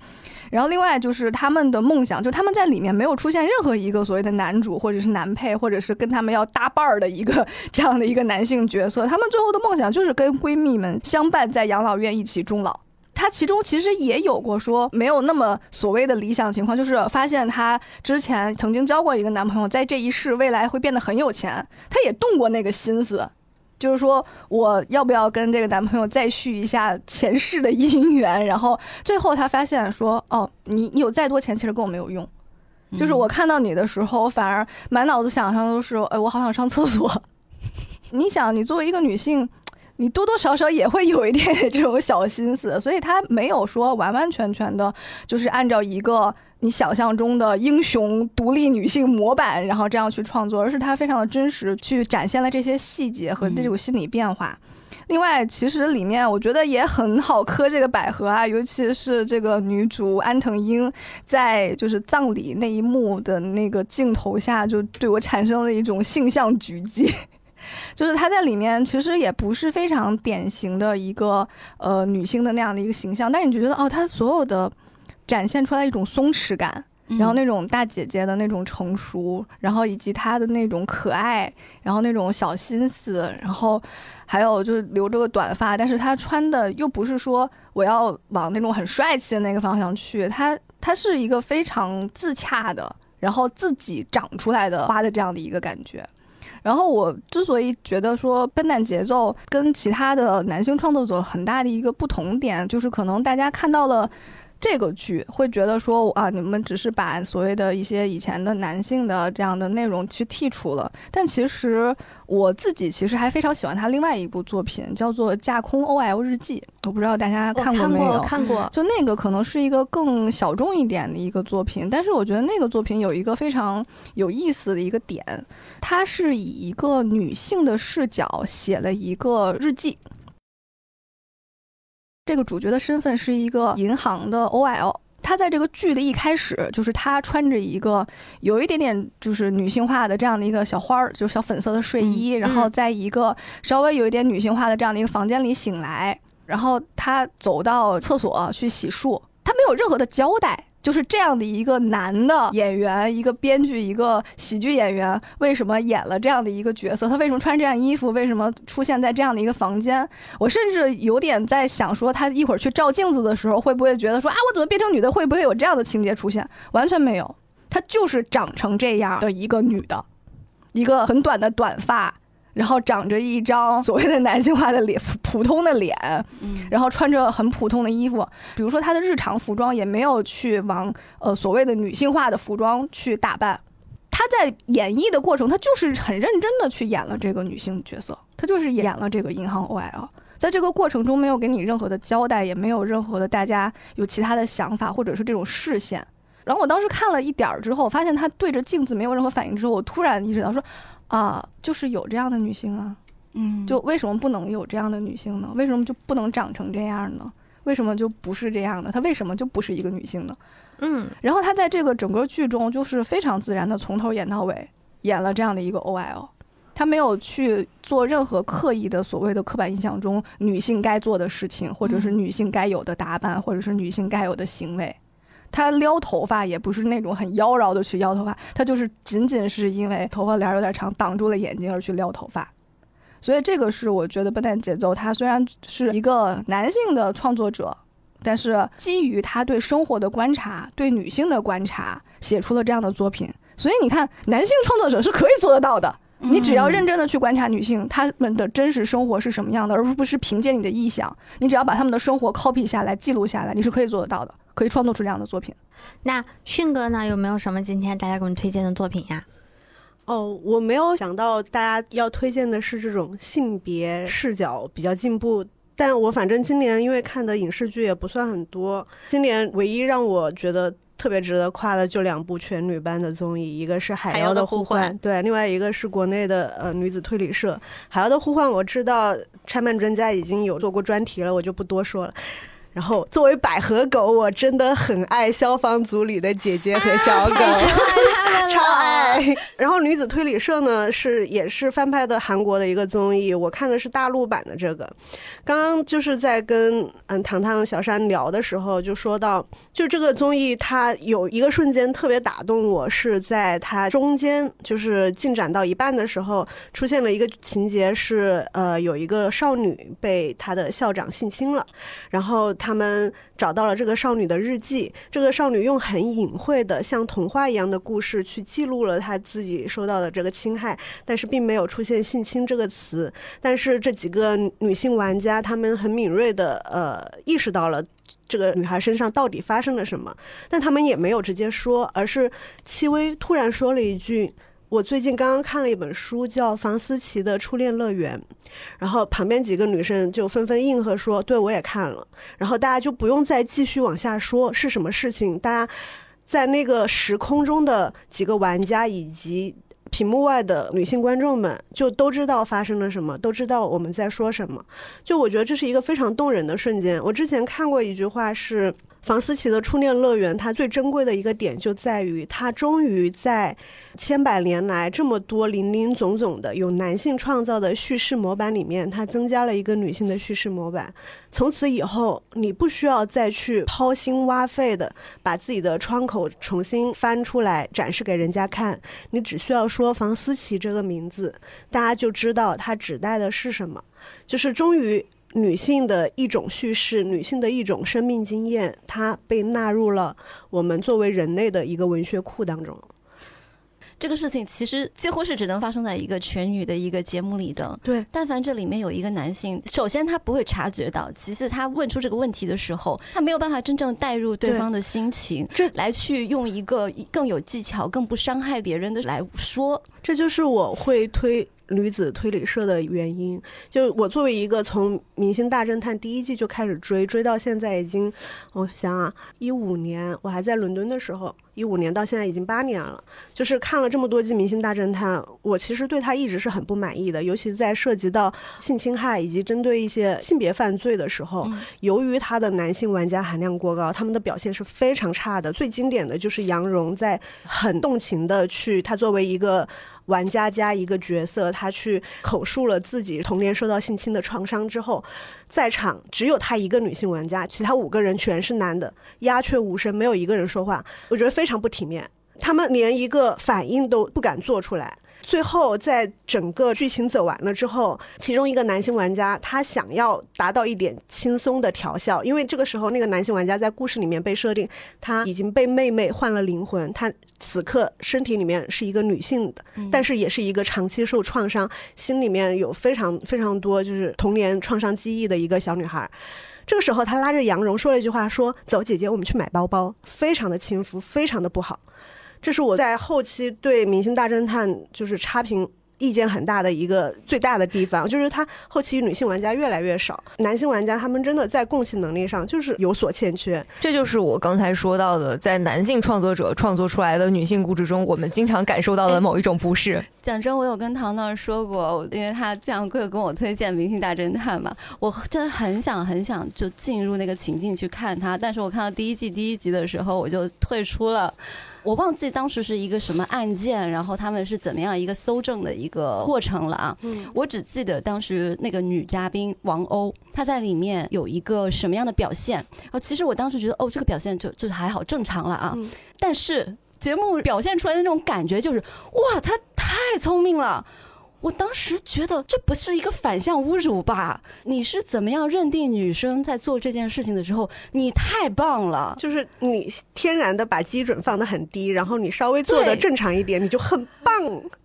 Speaker 5: 然后另外就是他们的梦想，就他们在里面没有出现任何一个所谓的男主或者是男配，或者是跟他们要搭伴儿的一个这样的一个男性角色，他们最后的梦想就是跟闺蜜们相伴在养老院一起终老。她其中其实也有过说没有那么所谓的理想情况，就是发现她之前曾经交过一个男朋友，在这一世未来会变得很有钱，她也动过那个心思，就是说我要不要跟这个男朋友再续一下前世的姻缘？然后最后她发现说，哦，你你有再多钱其实跟我没有用，就是我看到你的时候，反而满脑子想象都是，哎，我好想上厕所。(laughs) 你想，你作为一个女性。你多多少少也会有一点这种小心思，所以他没有说完完全全的，就是按照一个你想象中的英雄独立女性模板，然后这样去创作，而是他非常的真实，去展现了这些细节和这种心理变化。另外，其实里面我觉得也很好磕这个百合啊，尤其是这个女主安藤英在就是葬礼那一幕的那个镜头下，就对我产生了一种性向狙击。就是她在里面其实也不是非常典型的一个呃女性的那样的一个形象，但是你就觉得哦，她所有的展现出来一种松弛感，然后那种大姐姐的那种成熟，然后以及她的那种可爱，然后那种小心思，然后还有就是留着个短发，但是她穿的又不是说我要往那种很帅气的那个方向去，她她是一个非常自洽的，然后自己长出来的花的这样的一个感觉。然后我之所以觉得说《笨蛋节奏》跟其他的男性创作者很大的一个不同点，就是可能大家看到了这个剧，会觉得说啊，你们只是把所谓的一些以前的男性的这样的内容去剔除了。但其实我自己其实还非常喜欢他另外一部作品，叫做《架空 OL 日记》，我不知道大家看过没有？
Speaker 2: 看过，
Speaker 5: 就那个可能是一个更小众一点的一个作品，但是我觉得那个作品有一个非常有意思的一个点，它是以一个女性的视角写了一个日记。这个主角的身份是一个银行的 OL，他在这个剧的一开始，就是他穿着一个有一点点就是女性化的这样的一个小花儿，就是小粉色的睡衣，然后在一个稍微有一点女性化的这样的一个房间里醒来，然后他走到厕所去洗漱，他没有任何的交代。就是这样的一个男的演员，一个编剧，一个喜剧演员，为什么演了这样的一个角色？他为什么穿这样衣服？为什么出现在这样的一个房间？我甚至有点在想，说他一会儿去照镜子的时候，会不会觉得说啊，我怎么变成女的？会不会有这样的情节出现？完全没有，他就是长成这样的一个女的，一个很短的短发。然后长着一张所谓的男性化的脸，普通的脸，然后穿着很普通的衣服，比如说他的日常服装也没有去往呃所谓的女性化的服装去打扮，他在演绎的过程，他就是很认真的去演了这个女性角色，他就是演了这个银行 OL，在这个过程中没有给你任何的交代，也没有任何的大家有其他的想法或者是这种视线。然后我当时看了一点儿之后，发现他对着镜子没有任何反应之后，我突然意识到说。啊，就是有这样的女性啊，
Speaker 4: 嗯，
Speaker 5: 就为什么不能有这样的女性呢？为什么就不能长成这样呢？为什么就不是这样的？她为什么就不是一个女性呢？
Speaker 2: 嗯，
Speaker 5: 然后她在这个整个剧中就是非常自然的从头演到尾，演了这样的一个 OL，她没有去做任何刻意的所谓的刻板印象中女性该做的事情，或者是女性该有的打扮，或者是女性该有的行为。她撩头发也不是那种很妖娆的去撩头发，他就是仅仅是因为头发帘有点长挡住了眼睛而去撩头发，所以这个是我觉得笨蛋节奏。他虽然是一个男性的创作者，但是基于他对生活的观察、对女性的观察，写出了这样的作品。所以你看，男性创作者是可以做得到的。你只要认真的去观察女性她们的真实生活是什么样的，而不是凭借你的臆想。你只要把她们的生活 copy 下来、记录下来，你是可以做得到的。可以创作出这样的作品。
Speaker 2: 那迅哥呢？有没有什么今天大家给我们推荐的作品呀？
Speaker 6: 哦，我没有想到大家要推荐的是这种性别视角比较进步，但我反正今年因为看的影视剧也不算很多，今年唯一让我觉得特别值得夸的就两部全女班的综艺，一个是《海妖的呼唤》，对，另外一个是国内的呃女子推理社。《海妖的呼唤》我知道拆漫专家已经有做过专题了，我就不多说了。然后，作为百合狗，我真的很爱消防组里的姐姐和小狗，(laughs) 超爱。然后，女子推理社呢是也是翻拍的韩国的一个综艺，我看的是大陆版的这个。刚刚就是在跟嗯糖糖小山聊的时候，就说到，就这个综艺它有一个瞬间特别打动我，是在它中间就是进展到一半的时候，出现了一个情节是呃有一个少女被她的校长性侵了，然后。他们找到了这个少女的日记，这个少女用很隐晦的像童话一样的故事去记录了她自己受到的这个侵害，但是并没有出现性侵这个词。但是这几个女性玩家，她们很敏锐的呃意识到了这个女孩身上到底发生了什么，但他们也没有直接说，而是戚薇突然说了一句。我最近刚刚看了一本书，叫房思琪的初恋乐园，然后旁边几个女生就纷纷应和说：“对我也看了。”然后大家就不用再继续往下说是什么事情，大家在那个时空中的几个玩家以及屏幕外的女性观众们就都知道发生了什么，都知道我们在说什么。就我觉得这是一个非常动人的瞬间。我之前看过一句话是。房思琪的初恋乐园，它最珍贵的一个点就在于，它终于在千百年来这么多林林总总的有男性创造的叙事模板里面，它增加了一个女性的叙事模板。从此以后，你不需要再去掏心挖肺的把自己的窗口重新翻出来展示给人家看，你只需要说房思琪这个名字，大家就知道它指代的是什么。就是终于。女性的一种叙事，女性的一种生命经验，它被纳入了我们作为人类的一个文学库当中。
Speaker 4: 这个事情其实几乎是只能发生在一个全女的一个节目里的。
Speaker 6: 对，
Speaker 4: 但凡这里面有一个男性，首先他不会察觉到，其次他问出这个问题的时候，他没有办法真正带入对
Speaker 6: 对
Speaker 4: 方的心情，
Speaker 6: 这
Speaker 4: 来去用一个更有技巧、更不伤害别人的来说。
Speaker 6: 这就是我会推女子推理社的原因。就我作为一个从《明星大侦探》第一季就开始追，追到现在已经，我想啊，一五年我还在伦敦的时候，一五年到现在已经八年了。就是看了这么多季《明星大侦探》，我其实对他一直是很不满意的，尤其在涉及到性侵害以及针对一些性别犯罪的时候，由于他的男性玩家含量过高，他们的表现是非常差的。最经典的就是杨蓉在很动情的去，他作为一个玩家加一个角色，他去口述了自己童年受到性侵的创伤之后，在场只有他一个女性玩家，其他五个人全是男的，鸦雀无声，没有一个人说话，我觉得非常不体面。他们连一个反应都不敢做出来。最后，在整个剧情走完了之后，其中一个男性玩家他想要达到一点轻松的调笑，因为这个时候那个男性玩家在故事里面被设定他已经被妹妹换了灵魂，他此刻身体里面是一个女性的，但是也是一个长期受创伤、心里面有非常非常多就是童年创伤记忆的一个小女孩。这个时候，他拉着杨蓉说了一句话，说：“走，姐姐，我们去买包包。”非常的轻浮，非常的不好。这是我在后期对《明星大侦探》就是差评意见很大的一个最大的地方，就是他后期女性玩家越来越少，男性玩家他们真的在共情能力上就是有所欠缺。
Speaker 3: 这就是我刚才说到的，在男性创作者创作出来的女性故事中，我们经常感受到的某一种不适。
Speaker 4: 讲真，我有跟糖糖说过，因为他这样会跟我推荐《明星大侦探》嘛，我真的很想很想就进入那个情境去看他，但是我看到第一季第一集的时候，我就退出了。我忘记当时是一个什么案件，然后他们是怎么样一个搜证的一个过程了啊？我只记得当时那个女嘉宾王鸥，她在里面有一个什么样的表现。然后其实我当时觉得，哦，这个表现就就还好，正常了啊。但是节目表现出来的那种感觉就是，哇，他太聪明了。我当时觉得这不是一个反向侮辱吧？你是怎么样认定女生在做这件事情的时候，你太棒了？
Speaker 6: 就是你天然的把基准放得很低，然后你稍微做的正常一点，你就很棒。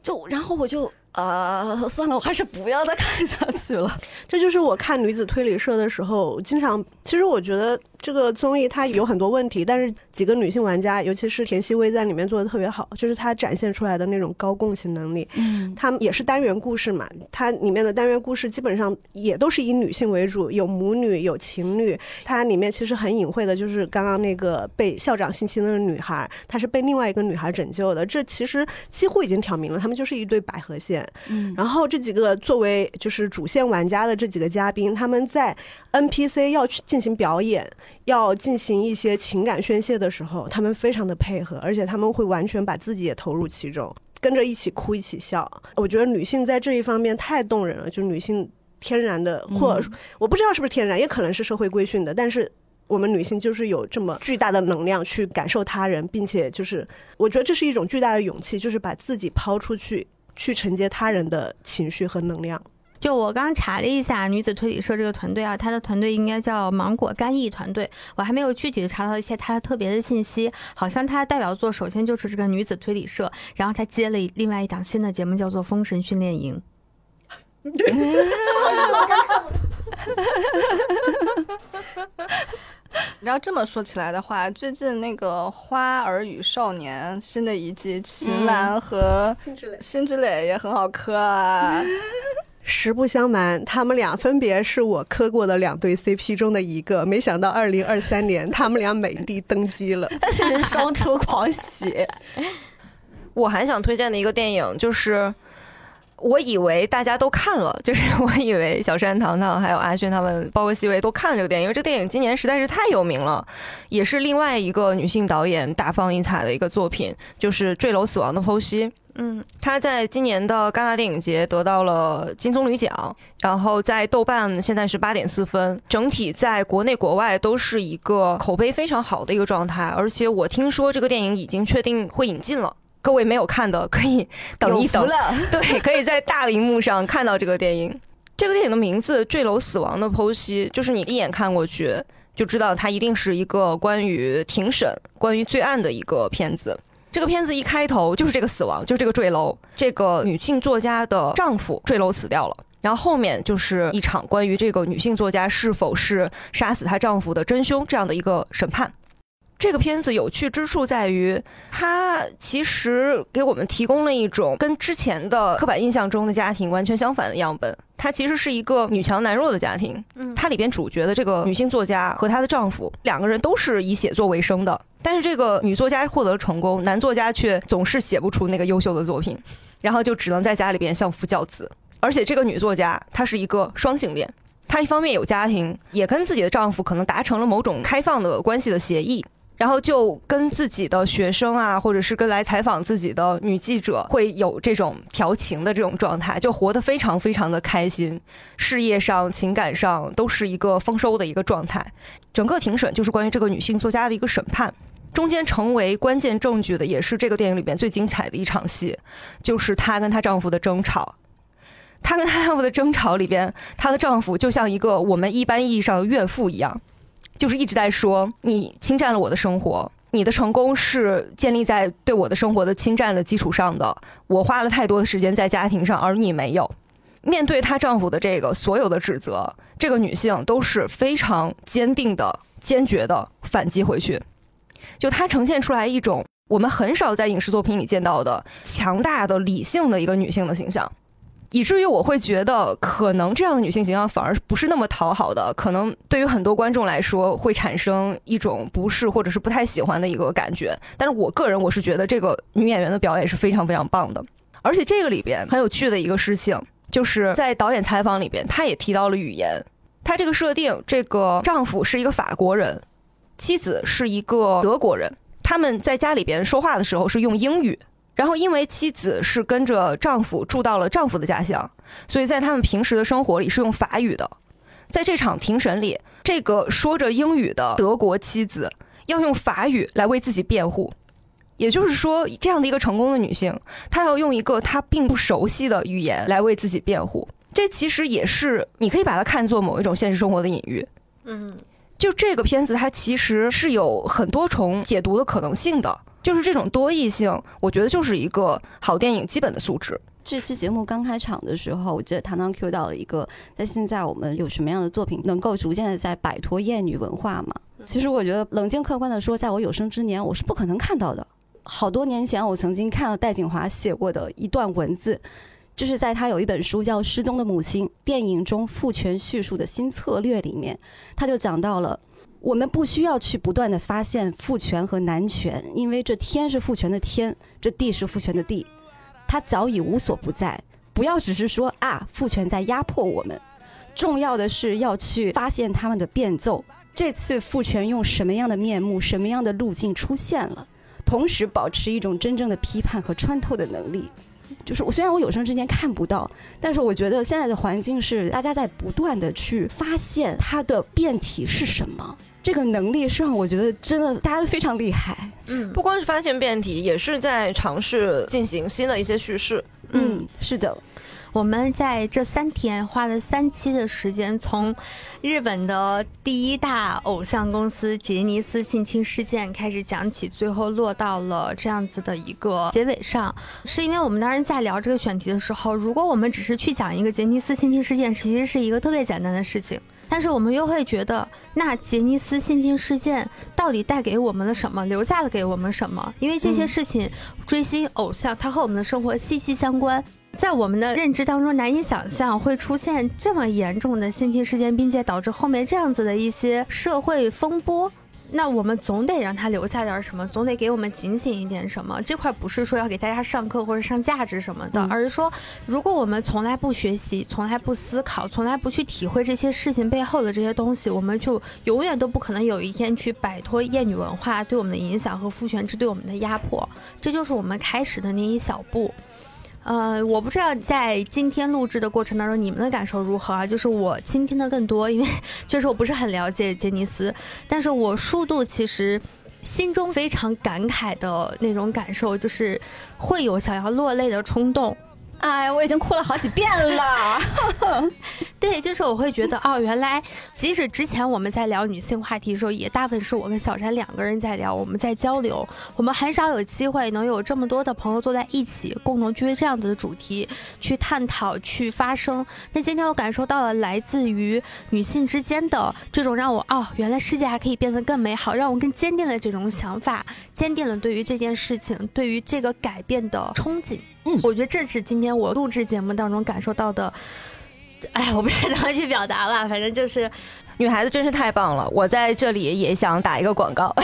Speaker 4: 就然后我就呃，算了，我还是不要再看下去了。(laughs)
Speaker 6: 这就是我看女子推理社的时候，经常其实我觉得这个综艺它有很多问题，但是几个女性玩家，尤其是田曦薇在里面做的特别好，就是她展现出来的那种高共情能力。
Speaker 4: 嗯，
Speaker 6: 他们也是单元故事嘛，它里面的单元故事基本上也都是以女性为主，有母女，有情侣。它里面其实很隐晦的，就是刚刚那个被校长性侵的女孩，她是被另外一个女孩拯救的。这其实几乎已经挑明了，他们就是一对百合线。
Speaker 4: 嗯
Speaker 6: 然后这几个作为就是主线玩家的这几个嘉宾，他们在 NPC 要去进行表演，要进行一些情感宣泄的时候，他们非常的配合，而且他们会完全把自己也投入其中，跟着一起哭一起笑。我觉得女性在这一方面太动人了，就女性天然的，或者说我不知道是不是天然，也可能是社会规训的，但是。我们女性就是有这么巨大的能量去感受他人，并且就是我觉得这是一种巨大的勇气，就是把自己抛出去，去承接他人的情绪和能量。
Speaker 2: 就我刚查了一下女子推理社这个团队啊，它的团队应该叫芒果干邑团队，我还没有具体的查到一些它特别的信息。好像它的代表作首先就是这个女子推理社，然后它接了另外一档新的节目叫做《封神训练营》。(laughs)
Speaker 5: 然后这么说起来的话，最近那个《花儿与少年》新的一季，秦岚和辛芷蕾也很好磕啊。(laughs)
Speaker 6: 实不相瞒，他们俩分别是我磕过的两对 CP 中的一个。没想到二零二三年，他们俩美的登基了。
Speaker 4: 但是双出狂喜，(laughs)
Speaker 3: 我还想推荐的一个电影就是。我以为大家都看了，就是 (laughs) 我以为小山、糖糖还有阿轩他们，包括西薇都看了这个电影，因为这个电影今年实在是太有名了，也是另外一个女性导演大放异彩的一个作品，就是《坠楼死亡的剖析》。
Speaker 2: 嗯，
Speaker 3: 她在今年的戛纳电影节得到了金棕榈奖，然后在豆瓣现在是八点四分，整体在国内国外都是一个口碑非常好的一个状态，而且我听说这个电影已经确定会引进了。各位没有看的可以等一等，
Speaker 4: 了。(laughs)
Speaker 3: 对，可以在大荧幕上看到这个电影。(laughs) 这个电影的名字《坠楼死亡的剖析》，就是你一眼看过去就知道它一定是一个关于庭审、关于罪案的一个片子。这个片子一开头就是这个死亡，就是这个坠楼，这个女性作家的丈夫坠楼死掉了。然后后面就是一场关于这个女性作家是否是杀死她丈夫的真凶这样的一个审判。这个片子有趣之处在于，它其实给我们提供了一种跟之前的刻板印象中的家庭完全相反的样本。它其实是一个女强男弱的家庭。
Speaker 2: 嗯
Speaker 3: 它里边主角的这个女性作家和她的丈夫两个人都是以写作为生的，但是这个女作家获得了成功，男作家却总是写不出那个优秀的作品，然后就只能在家里边相夫教子。而且这个女作家她是一个双性恋，她一方面有家庭，也跟自己的丈夫可能达成了某种开放的关系的协议。然后就跟自己的学生啊，或者是跟来采访自己的女记者，会有这种调情的这种状态，就活得非常非常的开心，事业上、情感上都是一个丰收的一个状态。整个庭审就是关于这个女性作家的一个审判，中间成为关键证据的，也是这个电影里边最精彩的一场戏，就是她跟她丈夫的争吵。她跟她丈夫的争吵里边，她的丈夫就像一个我们一般意义上的怨妇一样。就是一直在说你侵占了我的生活，你的成功是建立在对我的生活的侵占的基础上的。我花了太多的时间在家庭上，而你没有。面对她丈夫的这个所有的指责，这个女性都是非常坚定的、坚决的反击回去。就她呈现出来一种我们很少在影视作品里见到的强大的、理性的一个女性的形象。以至于我会觉得，可能这样的女性形象反而不是那么讨好的，可能对于很多观众来说会产生一种不适或者是不太喜欢的一个感觉。但是我个人我是觉得这个女演员的表演是非常非常棒的，而且这个里边很有趣的一个事情，就是在导演采访里边，他也提到了语言。他这个设定，这个丈夫是一个法国人，妻子是一个德国人，他们在家里边说话的时候是用英语。然后，因为妻子是跟着丈夫住到了丈夫的家乡，所以在他们平时的生活里是用法语的。在这场庭审里，这个说着英语的德国妻子要用法语来为自己辩护，也就是说，这样的一个成功的女性，她要用一个她并不熟悉的语言来为自己辩护。这其实也是你可以把它看作某一种现实生活的隐喻。
Speaker 2: 嗯，
Speaker 3: 就这个片子，它其实是有很多重解读的可能性的。就是这种多义性，我觉得就是一个好电影基本的素质。
Speaker 4: 这期节目刚开场的时候，我记得唐唐 Q 到了一个，在现在我们有什么样的作品能够逐渐的在摆脱厌女文化嘛？其实我觉得冷静客观的说，在我有生之年，我是不可能看到的。好多年前，我曾经看了戴锦华写过的一段文字，就是在他有一本书叫《失踪的母亲》电影中父权叙述的新策略里面，他就讲到了。我们不需要去不断的发现父权和男权，因为这天是父权的天，这地是父权的地，它早已无所不在。不要只是说啊，父权在压迫我们，重要的是要去发现他们的变奏。这次父权用什么样的面目、什么样的路径出现了，同时保持一种真正的批判和穿透的能力。就是我虽然我有生之年看不到，但是我觉得现在的环境是大家在不断的去发现它的变体是什么。这个能力是让我觉得真的大家都非常厉害。
Speaker 2: 嗯，
Speaker 3: 不光是发现变体，也是在尝试进行新的一些叙事。
Speaker 4: 嗯，是的。
Speaker 2: 我们在这三天花了三期的时间，从日本的第一大偶像公司杰尼斯性侵事件开始讲起，最后落到了这样子的一个结尾上。是因为我们当时在聊这个选题的时候，如果我们只是去讲一个杰尼斯性侵事件，其实是一个特别简单的事情。但是我们又会觉得，那杰尼斯性侵事件到底带给我们了什么，留下了给我们什么？因为这些事情，追星偶像，它和我们的生活息息相关。在我们的认知当中，难以想象会出现这么严重的性侵事件，并且导致后面这样子的一些社会风波。那我们总得让他留下点什么，总得给我们警醒一点什么。这块不是说要给大家上课或者上价值什么的，
Speaker 4: 嗯
Speaker 2: 而是说，如果我们从来不学习，从来不思考，从来不去体会这些事情背后的这些东西，我们就永远都不可能有一天去摆脱厌女文化对我们的影响和父权制对我们的压迫。这就是我们开始的那一小步。呃，我不知道在今天录制的过程当中，你们的感受如何啊？就是我倾听的更多，因为确实我不是很了解杰尼斯，但是我数度其实心中非常感慨的那种感受，就是会有想要落泪的冲动。
Speaker 4: 哎，我已经哭了好几遍了。(laughs)
Speaker 2: 对，就是我会觉得哦，原来即使之前我们在聊女性话题的时候，也大部分是我跟小山两个人在聊，我们在交流，我们很少有机会能有这么多的朋友坐在一起，共同去为这样子的主题去探讨、去发声。那今天我感受到了来自于女性之间的这种让我哦，原来世界还可以变得更美好，让我更坚定了这种想法，坚定了对于这件事情、对于这个改变的憧憬。嗯，我觉得这是今天我录制节目当中感受到的。(laughs) 哎，我不知道怎么去表达了，反正就是
Speaker 3: 女孩子真是太棒了。我在这里也想打一个广告，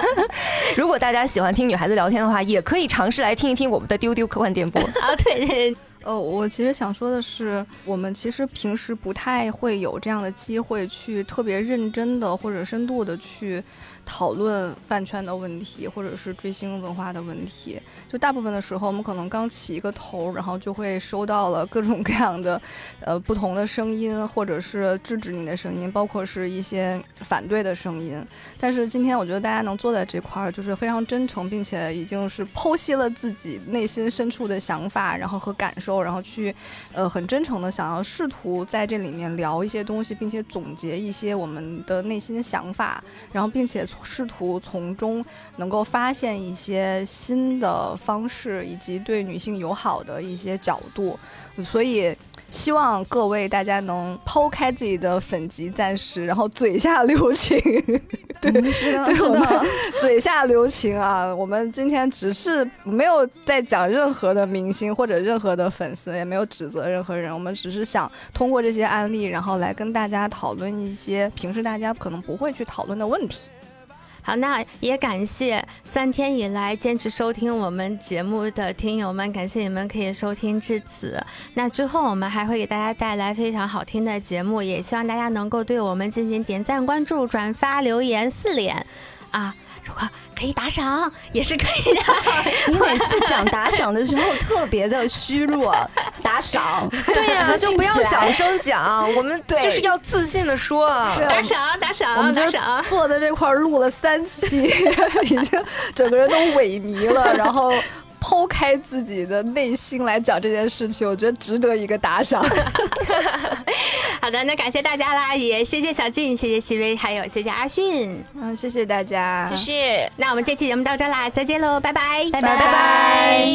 Speaker 3: (laughs) 如果大家喜欢听女孩子聊天的话，也可以尝试来听一听我们的丢丢科幻电波 (laughs)
Speaker 2: 啊。对对，
Speaker 5: 呃，我其实想说的是，我们其实平时不太会有这样的机会去特别认真的或者深度的去。讨论饭圈的问题，或者是追星文化的问题，就大部分的时候，我们可能刚起一个头，然后就会收到了各种各样的，(laughs) 呃，不同的声音，或者是制止你的声音，包括是一些反对的声音。但是今天，我觉得大家能坐在这块儿，就是非常真诚，并且已经是剖析了自己内心深处的想法，然后和感受，然后去，呃，很真诚的想要试图在这里面聊一些东西，并且总结一些我们的内心想法，然后并且。试图从中能够发现一些新的方式，以及对女性友好的一些角度，所以希望各位大家能抛开自己的粉籍暂时，然后嘴下留情。(laughs) 对，是的，是的，(laughs) 嘴下留情啊！我们今天只是没有在讲任何的明星或者任何的粉丝，也没有指责任何人，我们只是想通过这些案例，然后来跟大家讨论一些平时大家可能不会去讨论的问题。
Speaker 2: 好，那也感谢三天以来坚持收听我们节目的听友们，感谢你们可以收听至此。那之后我们还会给大家带来非常好听的节目，也希望大家能够对我们进行点赞、关注、转发、留言四连啊。如果可以打赏也是可以的。
Speaker 4: 你每次讲打赏的时候特别的虚弱，打赏，(laughs)
Speaker 3: 对呀，就不要小声讲，我们就是要自信的说，
Speaker 2: 打赏打赏，
Speaker 5: 我们
Speaker 2: 打赏。
Speaker 5: 坐在这块录了三期，(laughs) 已经整个人都萎靡了，然后。剖开自己的内心来讲这件事情，我觉得值得一个打赏。(laughs)
Speaker 2: 好的，那感谢大家啦，也谢谢小静，谢谢西薇，还有谢谢阿迅，
Speaker 5: 嗯，谢谢大家，
Speaker 3: 谢谢。
Speaker 2: 那我们这期节目到这啦，再见喽，拜拜，
Speaker 3: 拜拜拜拜。